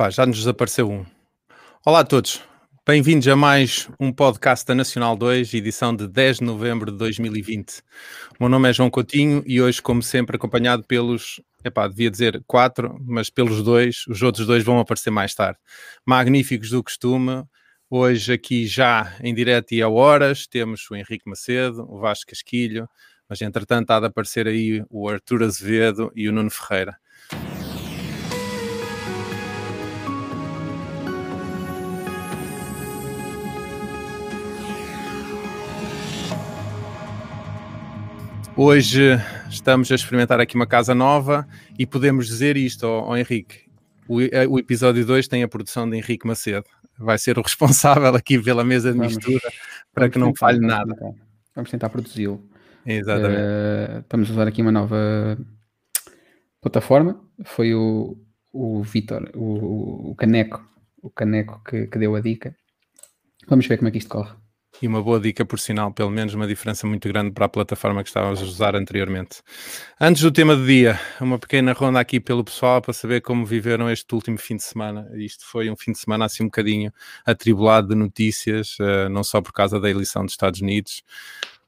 Epá, já nos desapareceu um. Olá a todos, bem-vindos a mais um podcast da Nacional 2, edição de 10 de novembro de 2020. O meu nome é João Coutinho e hoje, como sempre, acompanhado pelos, epá, devia dizer quatro, mas pelos dois, os outros dois vão aparecer mais tarde. Magníficos do costume, hoje aqui já em direto e a horas, temos o Henrique Macedo, o Vasco Casquilho, mas entretanto há de aparecer aí o Artur Azevedo e o Nuno Ferreira. Hoje estamos a experimentar aqui uma casa nova e podemos dizer isto ao, Henrique. O, eh, o episódio 2 tem a produção de Henrique Macedo. Vai ser o responsável aqui pela mesa de vamos, mistura para que não falhe vamos nada. Tentar, vamos tentar produzi-lo. Exatamente. Uh, estamos a usar aqui uma nova plataforma. Foi o, o Vitor, o, o, Caneco, o Caneco que, que deu a dica. Vamos ver como é que isto corre. E uma boa dica, por sinal, pelo menos uma diferença muito grande para a plataforma que estávamos a usar anteriormente. Antes do tema do dia, uma pequena ronda aqui pelo pessoal para saber como viveram este último fim de semana. Isto foi um fim de semana assim um bocadinho atribulado de notícias, uh, não só por causa da eleição dos Estados Unidos,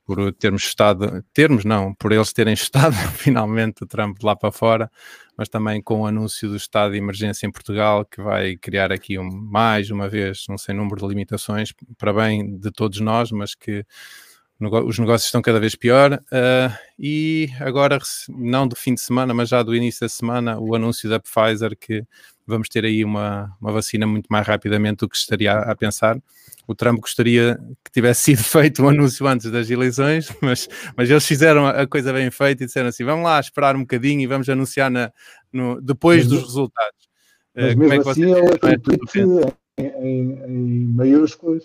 por termos estado, termos não, por eles terem estado finalmente o Trump lá para fora, mas também com o anúncio do estado de emergência em Portugal, que vai criar aqui um, mais uma vez um sem número de limitações para bem de todos nós, mas que os negócios estão cada vez pior. Uh, e agora, não do fim de semana, mas já do início da semana, o anúncio da Pfizer que vamos ter aí uma, uma vacina muito mais rapidamente do que estaria a, a pensar o Trump gostaria que tivesse sido feito um anúncio antes das eleições, mas, mas eles fizeram a coisa bem feita e disseram assim: vamos lá esperar um bocadinho e vamos anunciar na, no, depois dos resultados. Mas uh, mesmo é que assim, ele tweet em, em, em maiúsculas,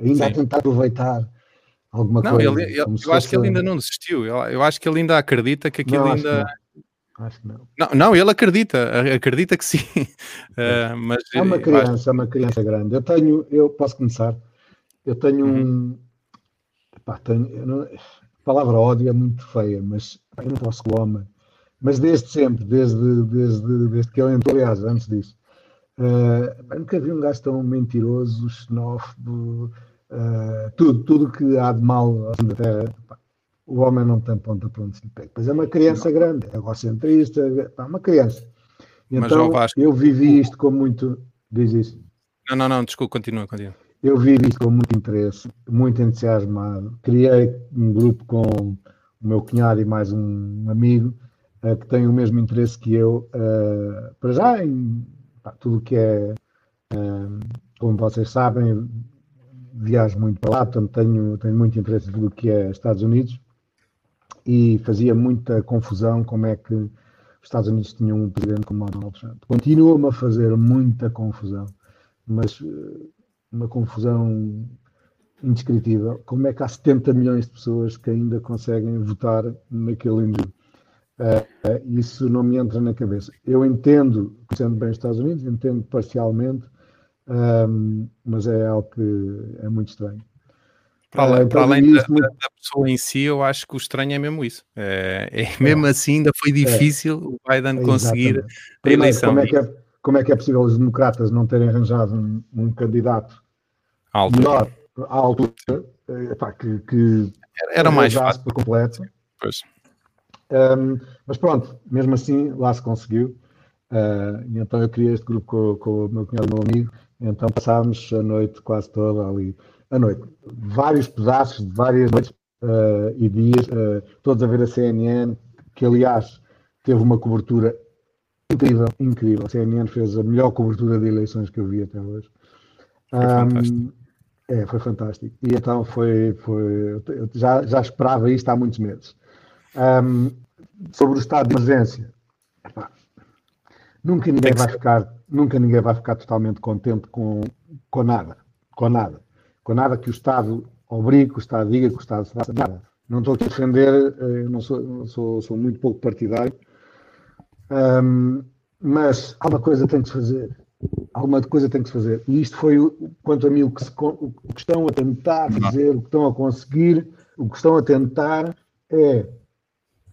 ainda Sim. a tentar aproveitar alguma não, coisa. Ele, ele, eu acho que ele ainda não desistiu, eu, eu, acho que ele ainda acredita que aquilo não, ainda. Acho que não. Não, não ele acredita, acredita que sim. Uh, mas é uma criança, acho... é uma criança grande. Eu tenho, eu posso começar. Eu tenho uhum. um. Epá, tenho, não, a palavra ódio é muito feia, mas eu não posso com o homem. Mas desde sempre, desde, desde, desde que ele entrou, aliás, antes disso, uh, nunca vi um gajo tão mentiroso, xenófobo, uh, tudo, tudo que há de mal da terra o homem não tem ponta para onde se pega. Pois é uma criança não. grande, é egocentrista, é uma criança. Então, eu vivi isto com muito. Diz isso. Não, não, não, desculpa, continua, continua. Eu vivi isto com muito interesse, muito entusiasmado. Criei um grupo com o meu cunhado e mais um amigo uh, que tem o mesmo interesse que eu, uh, para já, em pá, tudo o que é, uh, como vocês sabem, viajo muito para lá, portanto tenho, tenho muito interesse em tudo o que é Estados Unidos e fazia muita confusão como é que os Estados Unidos tinham um presidente como Donald Trump. Continua-me a fazer muita confusão, mas eh, uma confusão indescritível. Como é que há 70 milhões de pessoas que ainda conseguem votar naquele indivíduo? Uh, isso não me entra na cabeça. Eu entendo, conhecendo bem os Estados Unidos, entendo parcialmente, um, ehm, mas é algo que é muito estranho. Para, além, para além da, muito... da, pessoa em si, eu acho que o estranho é mesmo isso. É, é, é. mesmo assim, ainda foi é. difícil o Biden conseguir a eleição. Como é, que é, como é que é possível os democratas não terem arranjado um, um candidato melhor à altura epá, que, que era, mais fácil por completo? Pois. Um, mas pronto, mesmo assim, lá se conseguiu. Uh, e então eu criei este grupo com, com o meu cunhado meu amigo. Então passámos a noite quase toda ali à noite. Vários pedaços de várias noites uh, e dias, uh, todos a ver a CNN, que aliás teve uma cobertura incrível, incrível. A CNN fez a melhor cobertura de eleições que eu vi até hoje. Foi um, fantástico. É, foi fantástico. E então foi, foi eu já, já esperava isto há muitos meses. Um, sobre o estado de emergência, epá, nunca ninguém vai ficar, nunca ninguém vai ficar totalmente contente com, com nada, com nada com nada que o Estado obrigue, que o Estado diga, que o Estado faça nada. Não estou aqui a defender, eh, não sou, sou, sou muito pouco partidário, um, mas alguma coisa tem que se fazer. Alguma coisa tem que se fazer. E isto foi, quanto a mim, o que, se, o que estão a tentar fazer, o que estão a conseguir, o que estão a tentar é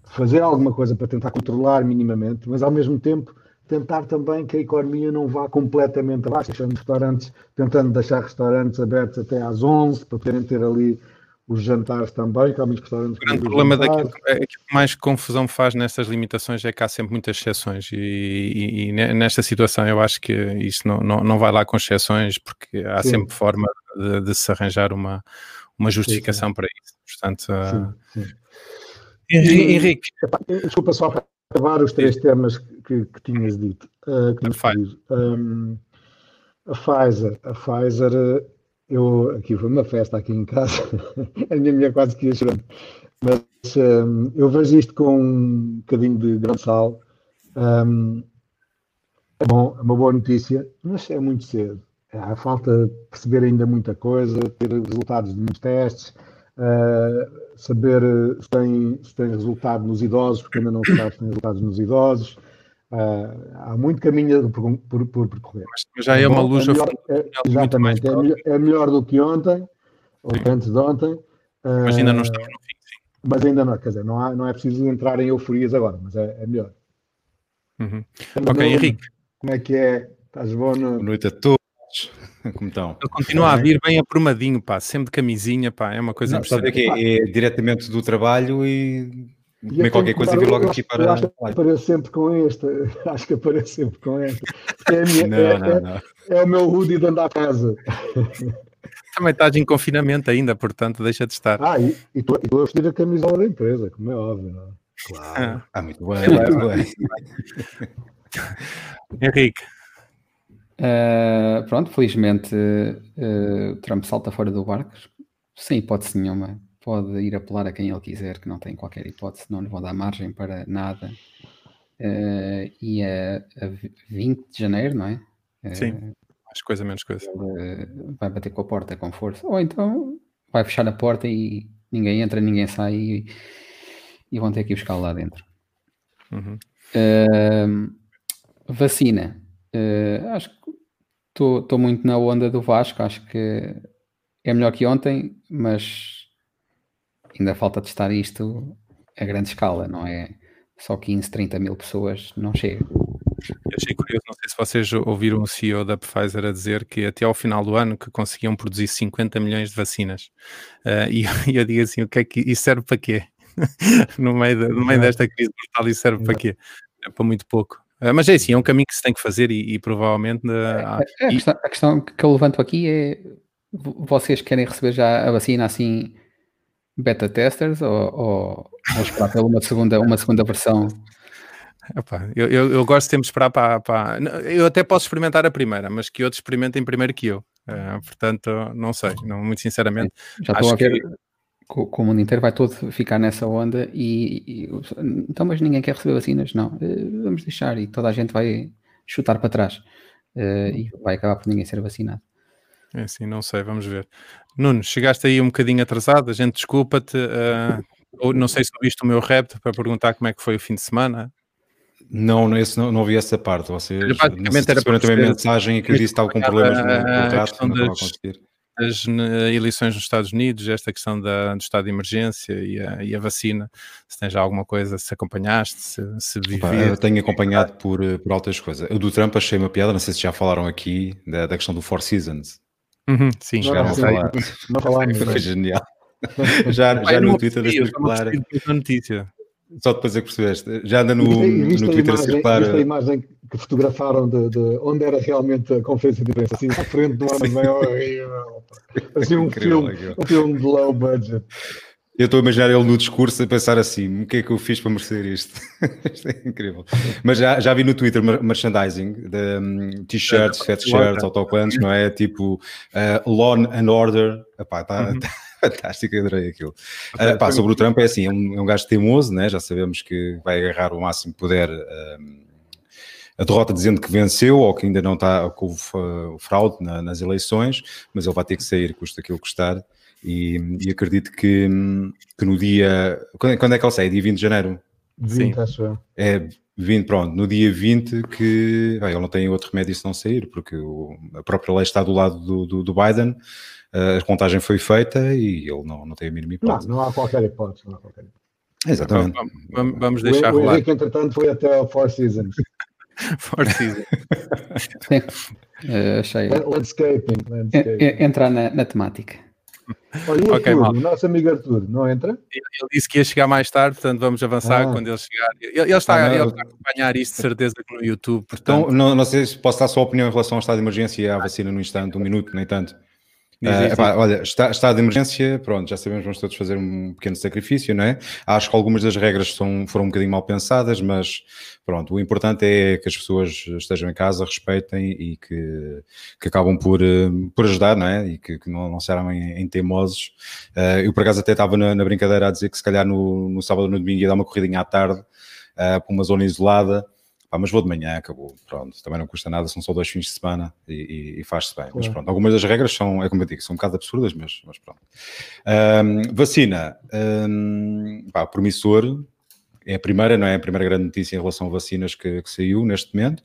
fazer alguma coisa para tentar controlar minimamente, mas ao mesmo tempo tentar também que a economia não vá completamente abaixo, deixando restaurantes, tentando deixar restaurantes abertos até às 11 para poderem ter ali os jantares também, que há muitos restaurantes. O grande problema daquilo é que mais confusão faz nestas limitações é que há sempre muitas exceções e, e, e nesta situação eu acho que isto não, não, não vai lá com exceções porque há sim. sempre forma de, de, se arranjar uma, uma justificação sim, sim. para isso. Portanto, sim, uh... Henrique. Desculpa só para acabar os três temas que, que tinhas dito. Uh, que a, um, a Pfizer, a Pfizer eu, aqui foi uma festa aqui em casa, a minha mulher quase que ia chorando, mas um, eu vejo isto com um bocadinho de grande sal. Um, é bom, é uma boa notícia, mas é muito cedo. Há falta perceber ainda muita coisa, ter resultados de muitos testes, uh, saber se tem, se tem resultado nos idosos, porque ainda não sabe se tem resultados nos idosos. Uh, há muito caminho por, por, por percorrer. Mas já é, uma luz é melhor, é, Exatamente, é melhor, é melhor, do que ontem, ou sim. antes de ontem. Mas ainda não estamos no fim, sim. Mas ainda não, quer dizer, não, há, não é preciso entrar em euforias agora, mas é, é melhor. Uhum. Ok, Henrique. Como é que é? Estás bom? No... Boa noite a todos. Como estão? Ele continua a vir bem aprumadinho, pá, sempre de camisinha, pá, é uma coisa impressionante. Sabe que é, é diretamente do trabalho e comer qualquer coisa vir logo aqui para. Acho que apareço sempre com este. Acho que apareço sempre com este. É, minha, não, é, não, não. é, o meu hoodie de andar a casa. Também estás em confinamento ainda, portanto, deixa de estar. Ah, e estou a vestir a camisola da empresa, como é óbvio. Não? É? Claro. Ah, muito bem. Muito bem. Henrique. Uh, pronto, felizmente uh, o Trump salta fora do barco, sem hipótese nenhuma pode ir apelar a quem ele quiser, que não tem qualquer hipótese, não lhe vão dar margem para nada. Uh, e a, a 20 de janeiro, não é? Sim, mais coisa, menos coisa. Vai bater com a porta com força. Ou então vai fechar a porta e ninguém entra, ninguém sai e, e vão ter que buscar lá dentro. Uhum. vacina. acho que estou muito na onda do Vasco. Acho que é melhor que ontem, mas ainda falta testar isto a grande escala, não é? Só 15, 30 mil pessoas não chega. Eu achei curioso, não sei se vocês ouviram o CEO da Pfizer a dizer que até ao final do ano que conseguiam produzir 50 milhões de vacinas. Uh, e, e, eu digo assim, o que é que isso serve para quê? no, meio de, no meio desta crise brutal, isso serve para quê? É para muito pouco. Uh, mas é assim, é um caminho que se tem que fazer e, e provavelmente... Uh, a, a, questão, a, questão, que eu levanto aqui é vocês querem receber já a vacina assim beta testers ou, ou, ou esperar pela uma segunda, uma segunda versão? Epá, eu, eu, eu, gosto sempre de esperar para, para, Eu até posso experimentar a primeira, mas que outros experimentem primeiro que eu. Uh, portanto, não sei, não, muito sinceramente. Já estou a ver que... que o mundo inteiro vai todo ficar nessa onda e, e, então, mas ninguém quer receber vacinas? Não, uh, vamos deixar e toda a gente vai chutar para trás uh, e vai acabar por ninguém ser vacinado. É assim, não sei, vamos ver. Nuno, chegaste aí um bocadinho atrasado, a gente desculpa-te. Uh, não sei se ouviste o meu rap para perguntar como é que foi o fim de semana. Não, não, esse, não, não ouvi essa parte. Vocês basicamente era para também mensagem que eu disse que estava com problemas no contrato, não estava a conseguir as eleições nos Estados Unidos, esta questão da, do estado de emergência e a, e a, vacina, se tens já alguma coisa, se acompanhaste, se, se Eu tenho acompanhado por, por altas coisas. O do Trump achei uma piada, não sei se já falaram aqui, da, da questão do Four Seasons. Uhum, sim, falar. Não falámos. Foi genial. já, já no Twitter a circular. notícia. Só depois é que percebeste. Já anda no, no Twitter imagem, a circular. Viste a imagem que fotografaram de, de, onde era realmente a conferência de imprensa, assim, à frente do armazém horrível. Parecia um filme, um filme de low budget. Eu estou a imaginar ele no discurso a pensar assim: o que é que eu fiz para merecer isto? isto é incrível. Mas já, já vi no Twitter merchandising de um, t-shirts, sweatshirts, autocolantes, não é? Tipo uh, Law and Order. Epá, está uhum. tá fantástico, adorei aquilo. Uh, pá, sobre o Trump, é assim: é um, é um gajo teimoso, né? já sabemos que vai agarrar o máximo que puder. Um, a derrota dizendo que venceu ou que ainda não está com o fraude na, nas eleições, mas ele vai ter que sair, custa aquilo custar. E, e acredito que, que, no dia. Quando, quando, é que ele sai? Dia 20 de janeiro? 20, Sim. acho eu. É 20, pronto, no dia 20 que ele não tem outro remédio se não sair, porque o, a própria lei está do lado do, do, do, Biden, a contagem foi feita e ele não, não tem a mínima hipótese. Não, não há qualquer hipótese. Não há qualquer hipótese. Exatamente. Vamos, vamos deixar o, rolar. O Henrique, entretanto, foi até ao Four Seasons. Four Seasons. Uh, achei. Landscaping. landscaping. Entrar na, na temática. Olha, okay, Arthur, o nosso amigo Arthur, não entra? Ele, ele, disse que ia chegar mais tarde, portanto vamos avançar ah. quando ele chegar. Ele, ele está, ah, ele está a acompanhar isto de certeza no YouTube. Portanto... Então, não, não sei se posso dar a sua opinião em relação ao estado de emergência e à vacina no instante, um minuto, nem tanto. Uh, epá, olha, está, estado de emergência, pronto, já sabemos, vamos todos fazer um pequeno sacrifício, não é? Acho que algumas das regras são, foram um bocadinho mal pensadas, mas pronto, o importante é que as pessoas estejam em casa, respeitem e que, que acabam por, eh, por ajudar, não é? E que, que não, não serão em, em teimosos. Uh, eu, por acaso, até estava na, na, brincadeira a dizer que se calhar no, no sábado ou no domingo ia dar uma corridinha à tarde uh, para uma zona isolada Pá, mas vou de manhã, acabou. Pronto, também não custa nada, são só dois fins de semana e, e, e faz-se bem. Claro. Mas pronto, algumas das regras são, é como eu digo, são um bocado absurdas, mas, mas pronto. Um, vacina, um, pá, promissor, é a primeira, não é? A primeira grande notícia em relação a vacinas que, que saiu neste momento.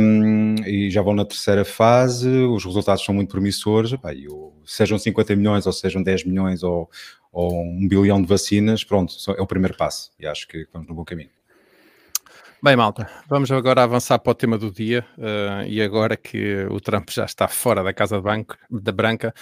Um, e já vão na terceira fase, os resultados são muito promissores. Sejam 50 milhões, ou sejam 10 milhões, ou, ou um bilhão de vacinas, pronto, é o primeiro passo. E acho que vamos no bom caminho. Bem, malta, vamos agora avançar para o tema do dia. Uh, e agora que o Trump já está fora da Casa Banco, da Branca,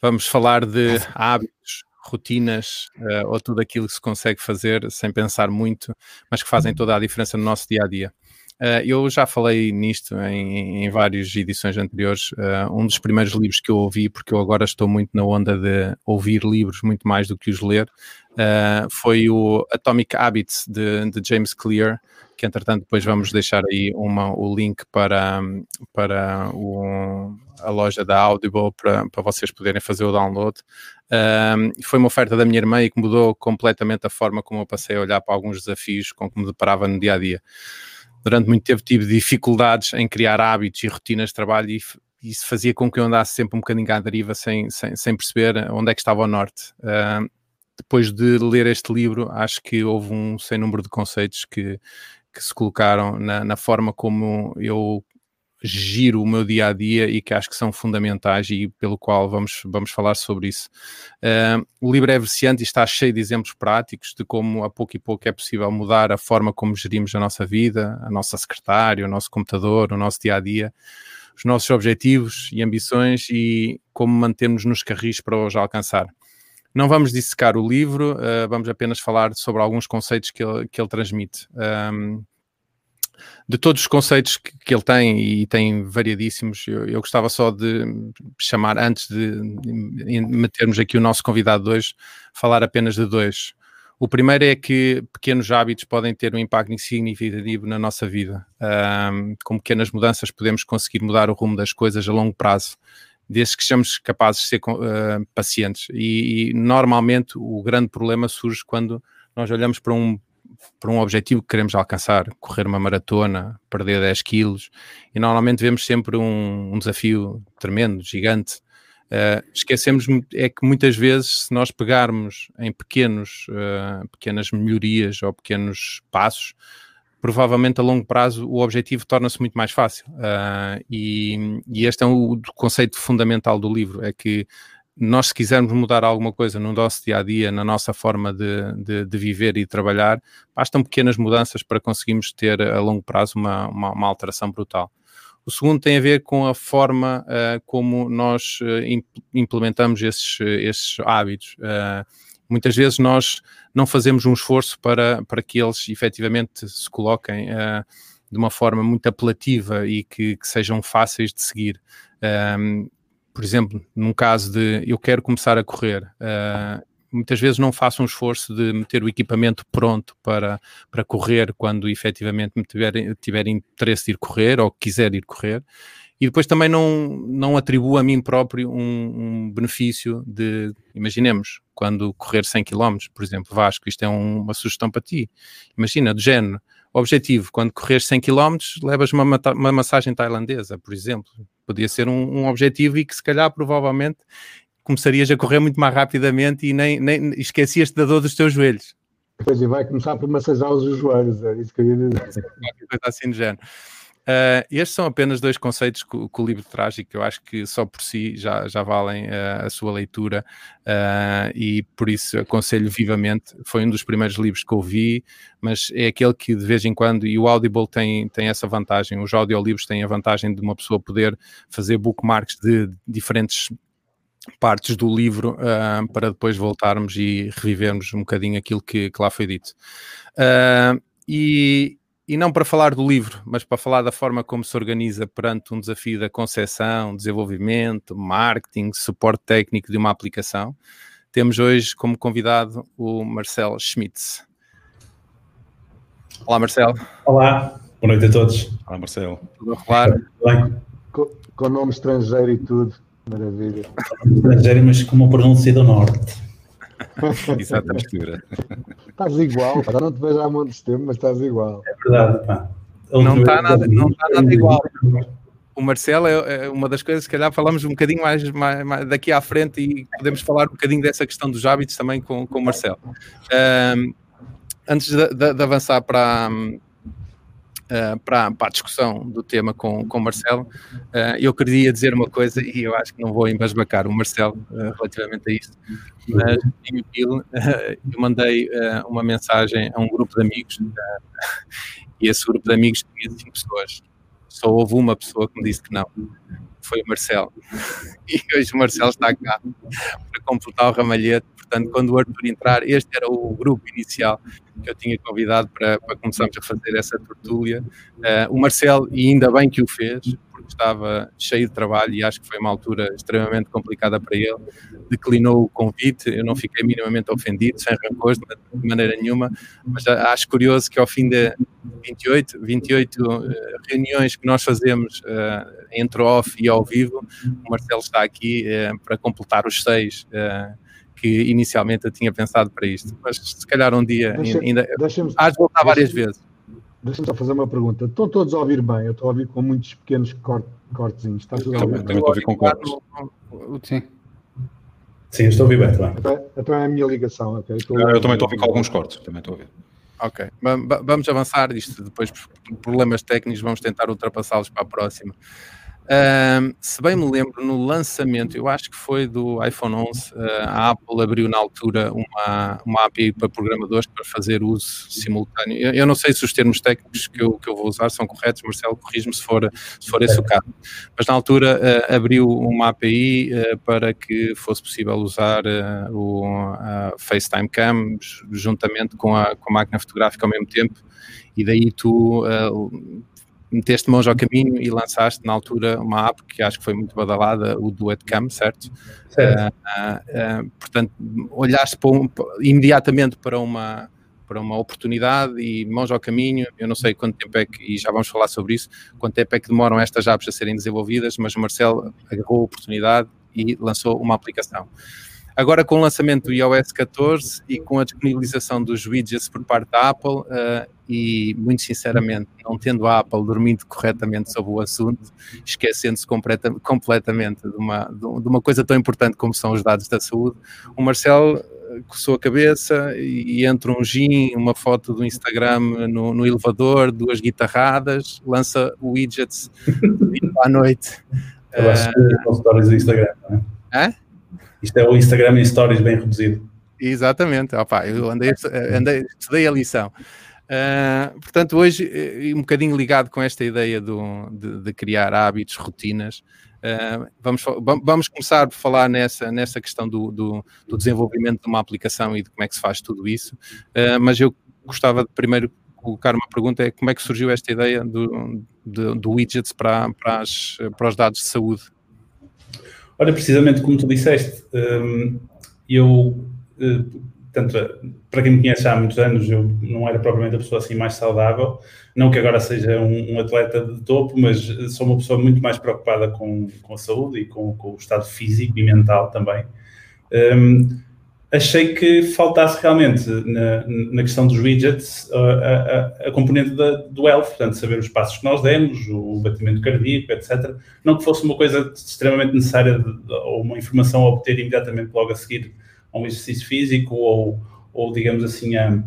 vamos falar de hábitos, rotinas uh, ou tudo aquilo que se consegue fazer sem pensar muito, mas que fazem toda a diferença no nosso dia a dia. Uh, eu já falei nisto em, em várias edições anteriores. Uh, um dos primeiros livros que eu ouvi, porque eu agora estou muito na onda de ouvir livros muito mais do que os ler, uh, foi o Atomic Habits de, de James Clear, que entretanto depois vamos deixar aí uma, o link para, para o, a loja da Audible para, para vocês poderem fazer o download. Um, foi uma oferta da minha irmã e que mudou completamente a forma como eu passei a olhar para alguns desafios com que me deparava no dia a dia. Durante muito tempo tive dificuldades em criar hábitos e rotinas de trabalho e isso fazia com que eu andasse sempre um bocadinho à deriva sem, sem, sem perceber onde é que estava o norte. Uh, depois de ler este livro, acho que houve um sem número de conceitos que, que se colocaram na, na, forma como eu giro o meu dia a dia e que acho que são fundamentais e pelo qual vamos, vamos falar sobre isso. Uh, o livro é viciante e está cheio de exemplos práticos de como a pouco e pouco é possível mudar a forma como gerimos a nossa vida, a nossa secretária, o nosso computador, o nosso dia a dia, os nossos objetivos e ambições e como mantermos nos carris para os alcançar. Não vamos dissecar o livro, uh, vamos apenas falar sobre alguns conceitos que ele, que ele transmite. Um, de todos os conceitos que, que, ele tem, e tem variadíssimos, eu, eu, gostava só de chamar, antes de metermos aqui o nosso convidado de hoje, falar apenas de dois. O primeiro é que pequenos hábitos podem ter um impacto significativo na nossa vida. Um, com pequenas mudanças podemos conseguir mudar o rumo das coisas a longo prazo desde que sejamos capazes de ser uh, pacientes. E, e, normalmente o grande problema surge quando nós olhamos para um, para um objetivo que queremos alcançar, correr uma maratona, perder 10 quilos, e normalmente vemos sempre um, um desafio tremendo, gigante. Uh, esquecemos é que muitas vezes, se nós pegarmos em pequenos, uh, pequenas melhorias ou pequenos passos, provavelmente a longo prazo o objetivo torna-se muito mais fácil. Uh, e, e, este é o conceito fundamental do livro: é que nós, se quisermos mudar alguma coisa no nosso dia a dia, na nossa forma de, de, de viver e trabalhar, bastam pequenas mudanças para conseguirmos ter a longo prazo uma, uma, uma alteração brutal. O segundo tem a ver com a forma uh, como nós uh, implementamos esses, esses hábitos. Uh, muitas vezes nós não fazemos um esforço para, para que eles efetivamente se coloquem uh, de uma forma muito apelativa e que, que sejam fáceis de seguir. Um, por exemplo, num caso de eu quero começar a correr, uh, muitas vezes não faço um esforço de meter o equipamento pronto para, para correr quando efetivamente me tiver, tiver interesse de ir correr ou quiser ir correr e depois também não, não atribuo a mim próprio um, um benefício de, imaginemos, quando correr 100 km, por exemplo, Vasco, isto é um, uma sugestão para ti. Imagina, do género, objetivo, quando correr 100 km, levas uma, uma massagem tailandesa, por exemplo. Podia ser um, um, objetivo e que se calhar provavelmente começarias a correr muito mais rapidamente e nem, nem esquecias-te da dor dos teus joelhos. Pois e vai começar por massajar os joelhos, é isso que eu ia dizer. Coisa assim do género. Uh, estes são apenas dois conceitos que, que, o livro traz e que eu acho que só por si já, já valem uh, a sua leitura uh, e por isso aconselho vivamente. Foi um dos primeiros livros que ouvi, mas é aquele que de vez em quando, e o Audible tem, tem essa vantagem, os audiolivros têm a vantagem de uma pessoa poder fazer bookmarks de diferentes partes do livro para depois voltarmos e revivermos um bocadinho aquilo que, que lá foi dito. E, e não para falar do livro, mas para falar da forma como se organiza perante um desafio da concepção, desenvolvimento, marketing, suporte técnico de uma aplicação, temos hoje como convidado o Marcelo Schmitz. Olá, Marcelo. Olá, boa noite a todos. Olá, Marcelo. Tudo bem? Com, com nome estrangeiro e tudo. Maravilha. Estrangeiro, mas com uma pronúncia do norte. Exato, a mistura. Estás igual, pá. não te vejo há muito tempo, mas estás igual. É verdade, pá. Não está nada, não está nada igual. O Marcelo é, é, uma das coisas, se calhar falamos um bocadinho mais, mais, mais, daqui à frente e podemos falar um bocadinho dessa questão dos hábitos também com, com o Marcelo. Um, antes de, de, de avançar para, uh, para, para, a discussão do tema com, com o Marcelo, uh, eu queria dizer uma coisa e eu acho que não vou embasbacar o Marcelo uh, relativamente a isto, mas em eu mandei uma mensagem a um grupo de amigos e esse grupo de amigos tinha cinco pessoas. Só houve uma pessoa que me disse que não foi o Marcelo. E hoje o Marcelo está cá para completar o ramalhete. Portanto, quando o Arthur entrar, este era o grupo inicial que eu tinha convidado para, para começarmos a fazer essa tertúlia. Uh, o Marcelo, e ainda bem que o fez, porque estava cheio de trabalho e acho que foi uma altura extremamente complicada para ele, declinou o convite, eu não fiquei minimamente ofendido, sem rancores de maneira nenhuma, mas acho curioso que ao fim de 28, 28 uh, reuniões que nós fazemos uh, entre off e ao vivo, o Marcelo está aqui uh, para completar os seis uh, que inicialmente eu tinha pensado para isto. Mas se calhar um dia deixa, ainda. Há de voltar várias vezes. Deixa-me só fazer uma pergunta. Estão todos a ouvir bem? Eu estou a ouvir com muitos pequenos corte, cortezinhos. Está tudo a ouvir? Também estou a ouvir com cortes. Sim. Sim, estou a ouvir bem também. Então, então é a minha ligação, ok? Eu, eu também estou a ouvir com alguns cortes, também estou a ouvir. Ok, vamos avançar isto depois por problemas técnicos, vamos tentar ultrapassá-los para a próxima. Uh, se bem me lembro, no lançamento, eu acho que foi do iPhone 11, uh, ah, a Apple abriu na altura uma, uma API para programadores para fazer uso simultâneo. Eu, eu, não sei se os termos técnicos que eu, que eu vou usar são corretos, Marcelo, corrijo-me se for, se for esse o caso. Mas na altura uh, abriu uma API para que fosse possível usar o FaceTime Cam juntamente com a, com a máquina fotográfica ao mesmo tempo e daí tu uh, meteste mãos ao caminho e lançaste na altura uma app que acho que foi muito badalada, o Duetcam, certo? certo. Uh, uh, portanto, olhaste para um, imediatamente para uma para uma oportunidade e mãos ao caminho, eu não sei quanto tempo é que, e já vamos falar sobre isso, quanto tempo é que demoram estas apps a serem desenvolvidas, mas o Marcelo agarrou a oportunidade e lançou uma aplicação. Agora, com o lançamento do iOS 14 e com a disponibilização dos widgets por parte da Apple, uh, e muito sinceramente, não tendo a Apple dormindo corretamente sobre o assunto, esquecendo-se completamente de uma, de uma coisa tão importante como são os dados da saúde, o Marcelo eh, coçou a cabeça e entre um gin, uma foto do Instagram no, no elevador, duas guitarradas, lança widgets à noite. Eu acho que stories do Instagram, não é? É? Isto é o Instagram em Stories bem reduzido. Exatamente, Opa, eu andei, andei, estudei a lição. Uh, portanto, hoje, eh, um bocadinho ligado com esta ideia do, de, de criar hábitos, rotinas, uh, vamos, vamos começar a falar nessa, nessa questão do, do, do, desenvolvimento de uma aplicação e de como é que se faz tudo isso, uh, mas eu gostava de primeiro colocar uma pergunta, é como é que surgiu esta ideia do, do, do widgets para, para, as, para os dados de saúde? Olha, precisamente como tu disseste, um, eu, eh, tanto, para quem me conhece há muitos anos, eu não era propriamente a pessoa assim mais saudável, não que agora seja um, um atleta de topo, mas sou uma pessoa muito mais preocupada com, com a saúde e com, com o estado físico e mental também. Um, achei que faltasse realmente na, na questão dos widgets a, a, a componente da, do health, portanto, saber os passos que nós demos, o batimento cardíaco, etc. Não que fosse uma coisa extremamente necessária ou uma informação a obter imediatamente logo a seguir a um exercício físico ou, ou digamos assim, a,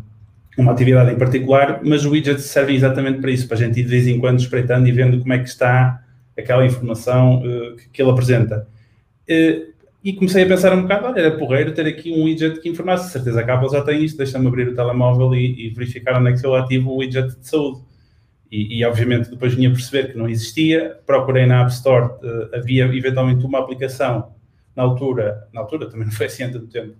uma atividade em particular, mas o widget serve exatamente para isso, para a gente ir de vez em quando espreitando e vendo como é que está aquela informação uh, que, ele apresenta. Uh, e comecei a pensar um bocado, olha, era porreiro ter aqui um widget que informasse, certeza que a Apple já tem isto, deixa-me abrir o telemóvel e, e, verificar onde é que eu ativo o widget de saúde. E, e, obviamente depois vinha perceber que não existia, procurei na App Store, uh, havia eventualmente uma aplicação na altura, na altura também não foi assim há tanto tempo,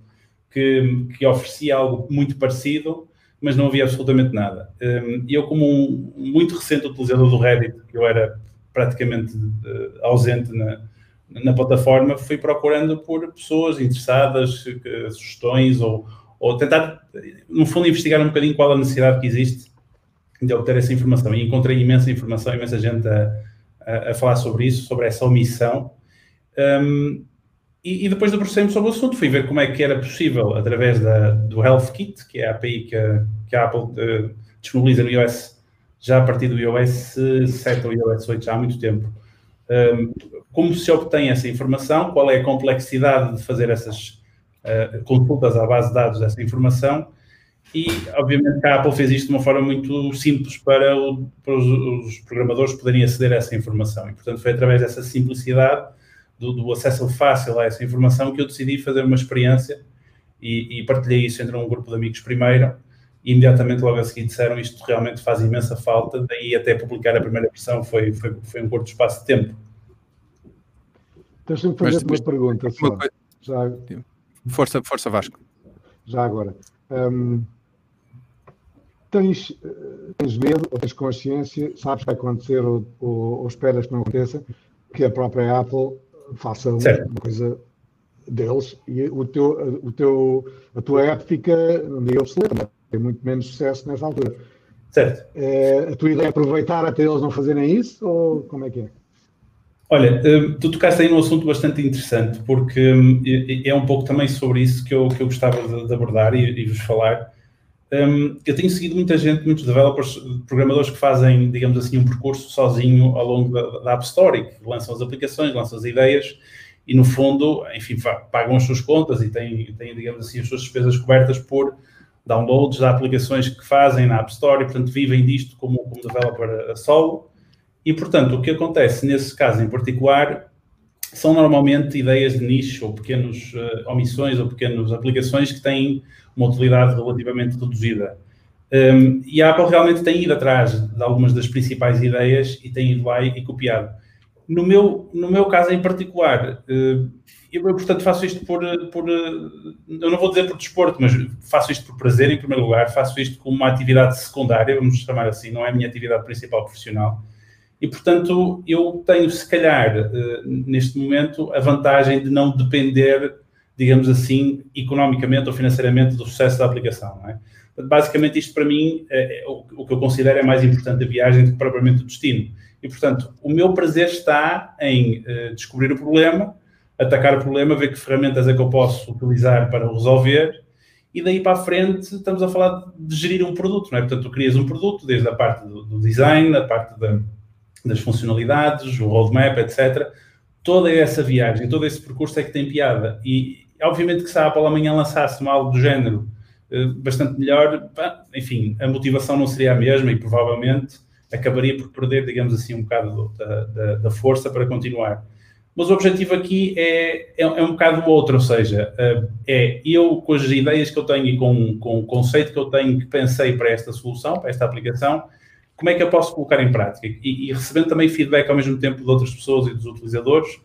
que, que oferecia algo muito parecido, mas não havia absolutamente nada. Um, eu, como um muito recente utilizador do Reddit, eu era praticamente uh, ausente na, na plataforma, fui procurando por pessoas interessadas, sugestões, ou, ou tentar, no fundo, investigar um bocadinho qual a necessidade que existe de obter essa informação. E encontrei imensa informação, imensa gente a, a, a falar sobre isso, sobre essa omissão. Um, e, e, depois debrucei-me sobre o assunto, fui ver como é que era possível, através da, do Health Kit, que é a API que, a, que a Apple uh, disponibiliza no iOS, já a partir do iOS 7 ou iOS 8, já há muito tempo. Um, como se obtém essa informação, qual é a complexidade de fazer essas uh, consultas à base de dados dessa informação e, obviamente, a Apple fez isto de uma forma muito simples para, o, para os, os, programadores poderem aceder a essa informação. E, portanto, foi através dessa simplicidade do, do, acesso fácil a essa informação que eu decidi fazer uma experiência e, e, partilhei isso entre um grupo de amigos primeiro e imediatamente logo a seguir disseram isto realmente faz imensa falta, daí até publicar a primeira versão foi, foi, foi um curto espaço de tempo. Deixa-me fazer uma pergunta só. Uma Já... Força, força Vasco. Já agora. Um, tens, tens medo ou tens consciência, sabes que vai acontecer ou, ou, ou esperas que não aconteça, que a própria Apple faça certo. uma coisa deles e o teu, o teu, a tua app fica, não digo obsoleta, tem muito menos sucesso nessa altura. Certo. É, a tua ideia é aproveitar até eles não fazerem isso ou como é que é? Olha, hum, tu tocaste aí num assunto bastante interessante, porque hum, é um pouco também sobre isso que eu, que eu gostava de, abordar e, e vos falar. Um, eu tenho seguido muita gente, muitos developers, programadores que fazem, digamos assim, um percurso sozinho ao longo da, da App Store que lançam as aplicações, lançam as ideias e, no fundo, enfim, pagam as suas contas e têm, têm, digamos assim, as suas despesas cobertas por downloads de aplicações que fazem na App Store e, portanto, vivem disto como, como developer a solo. E, portanto, o que acontece nesse caso em particular são normalmente ideias de nicho ou pequenas uh, omissões ou pequenas aplicações que têm uma utilidade relativamente reduzida. Um, e a Apple realmente tem ido atrás de algumas das principais ideias e tem ido lá e, e copiado. No meu, no meu caso em particular, uh, eu, portanto, faço isto por, por, eu não vou dizer por desporto, mas faço isto por prazer, em primeiro lugar, faço isto como uma atividade secundária, vamos chamar assim, não é a minha atividade principal profissional. E, portanto, eu tenho, se calhar, uh, neste momento, a vantagem de não depender digamos assim, economicamente ou financeiramente do sucesso da aplicação. É? Basicamente, isto para mim, é, é, o, que eu considero é mais importante da viagem do que propriamente o destino. E, portanto, o meu prazer está em uh, descobrir o problema, atacar o problema, ver que ferramentas é que eu posso utilizar para o resolver e daí para a frente estamos a falar de gerir um produto, não é? Portanto, tu crias um produto desde a parte do, do design, a parte da, das funcionalidades, o roadmap, etc. Toda essa viagem, todo esse percurso é que tem piada. E, obviamente que se a Apple amanhã lançasse algo do género eh, bastante melhor, enfim, a motivação não seria a mesma e provavelmente acabaria por perder, digamos assim, um bocado da, da, da força para continuar. Mas o objetivo aqui é, é, é, um bocado outro, ou seja, eh, é eu, com as ideias que eu tenho e com, com o conceito que eu tenho, que pensei para esta solução, para esta aplicação, como é que eu posso colocar em prática? E, e recebendo também feedback ao mesmo tempo de outras pessoas e dos utilizadores,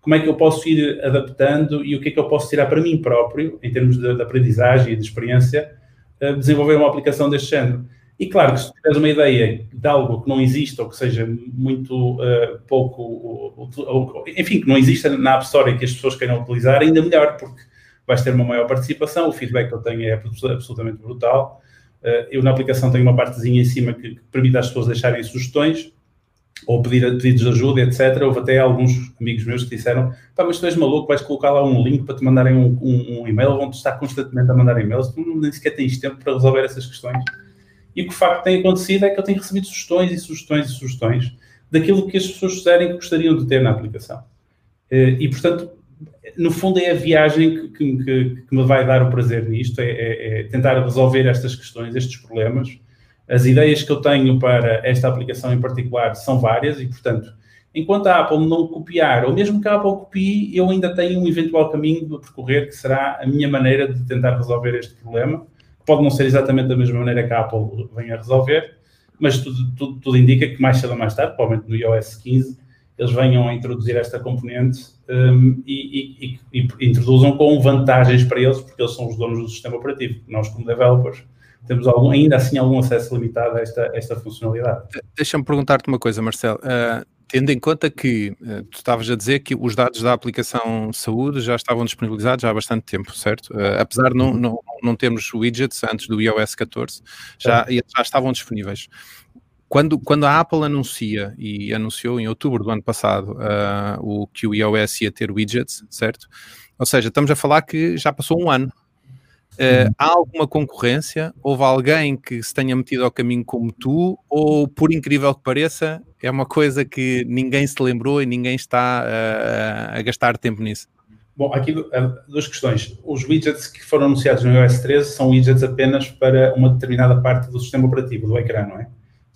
como é que eu posso ir adaptando e o que é que eu posso tirar para mim próprio, em termos de, de aprendizagem e de experiência, uh, desenvolver uma aplicação deste género. E claro que se tiveres uma ideia de algo que não existe ou que seja muito uh, pouco, ou, ou, enfim, que não exista na App Store e que as pessoas queiram utilizar, ainda melhor, porque vais ter uma maior participação, o feedback que eu tenho é absolutamente brutal. Uh, eu na aplicação tenho uma partezinha em cima que, permite às pessoas deixarem sugestões, ou pedir pedidos de ajuda, etc. Houve até alguns amigos meus que disseram: pá, mas tu és maluco, vais colocar lá um link para te mandarem um, um, um e-mail, vão-te estar constantemente a mandar e-mails, tu nem sequer tens tempo para resolver essas questões. E o que de facto tem acontecido é que eu tenho recebido sugestões e sugestões e sugestões daquilo que as pessoas fizerem que gostariam de ter na aplicação. Eh, e, portanto, no fundo é a viagem que, que, que, me vai dar o prazer nisto, é, é, é, tentar resolver estas questões, estes problemas. As ideias que eu tenho para esta aplicação em particular são várias e, portanto, enquanto a Apple não copiar, ou mesmo que a Apple copie, eu ainda tenho um eventual caminho a percorrer que será a minha maneira de tentar resolver este problema. Pode não ser exatamente da mesma maneira que a Apple venha a resolver, mas tudo, tudo, tudo indica que mais cedo ou mais tarde, provavelmente no iOS 15, eles venham a introduzir esta componente um, e, e, e, introduzam com vantagens para eles, porque eles são os donos do sistema operativo. Nós, como developers, temos algum, ainda assim algum acesso limitado a esta, esta funcionalidade. Deixa-me perguntar-te uma coisa, Marcelo. Uh, tendo em conta que uh, tu estavas a dizer que os dados da aplicação saúde já estavam disponibilizados há bastante tempo, certo? Uh, apesar de não, não, não termos widgets antes do iOS 14, já, já estavam disponíveis. Quando, quando a Apple anuncia, e anunciou em outubro do ano passado, uh, o, que o iOS ia ter widgets, certo? Ou seja, estamos a falar que já passou um ano. Uh, há alguma concorrência? Houve alguém que se tenha metido ao caminho como tu? Ou, por incrível que pareça, é uma coisa que ninguém se lembrou e ninguém está uh, a gastar tempo nisso? Bom, aqui duas questões. Os widgets que foram anunciados no iOS 13 são widgets apenas para uma determinada parte do sistema operativo, do ecrã, não é?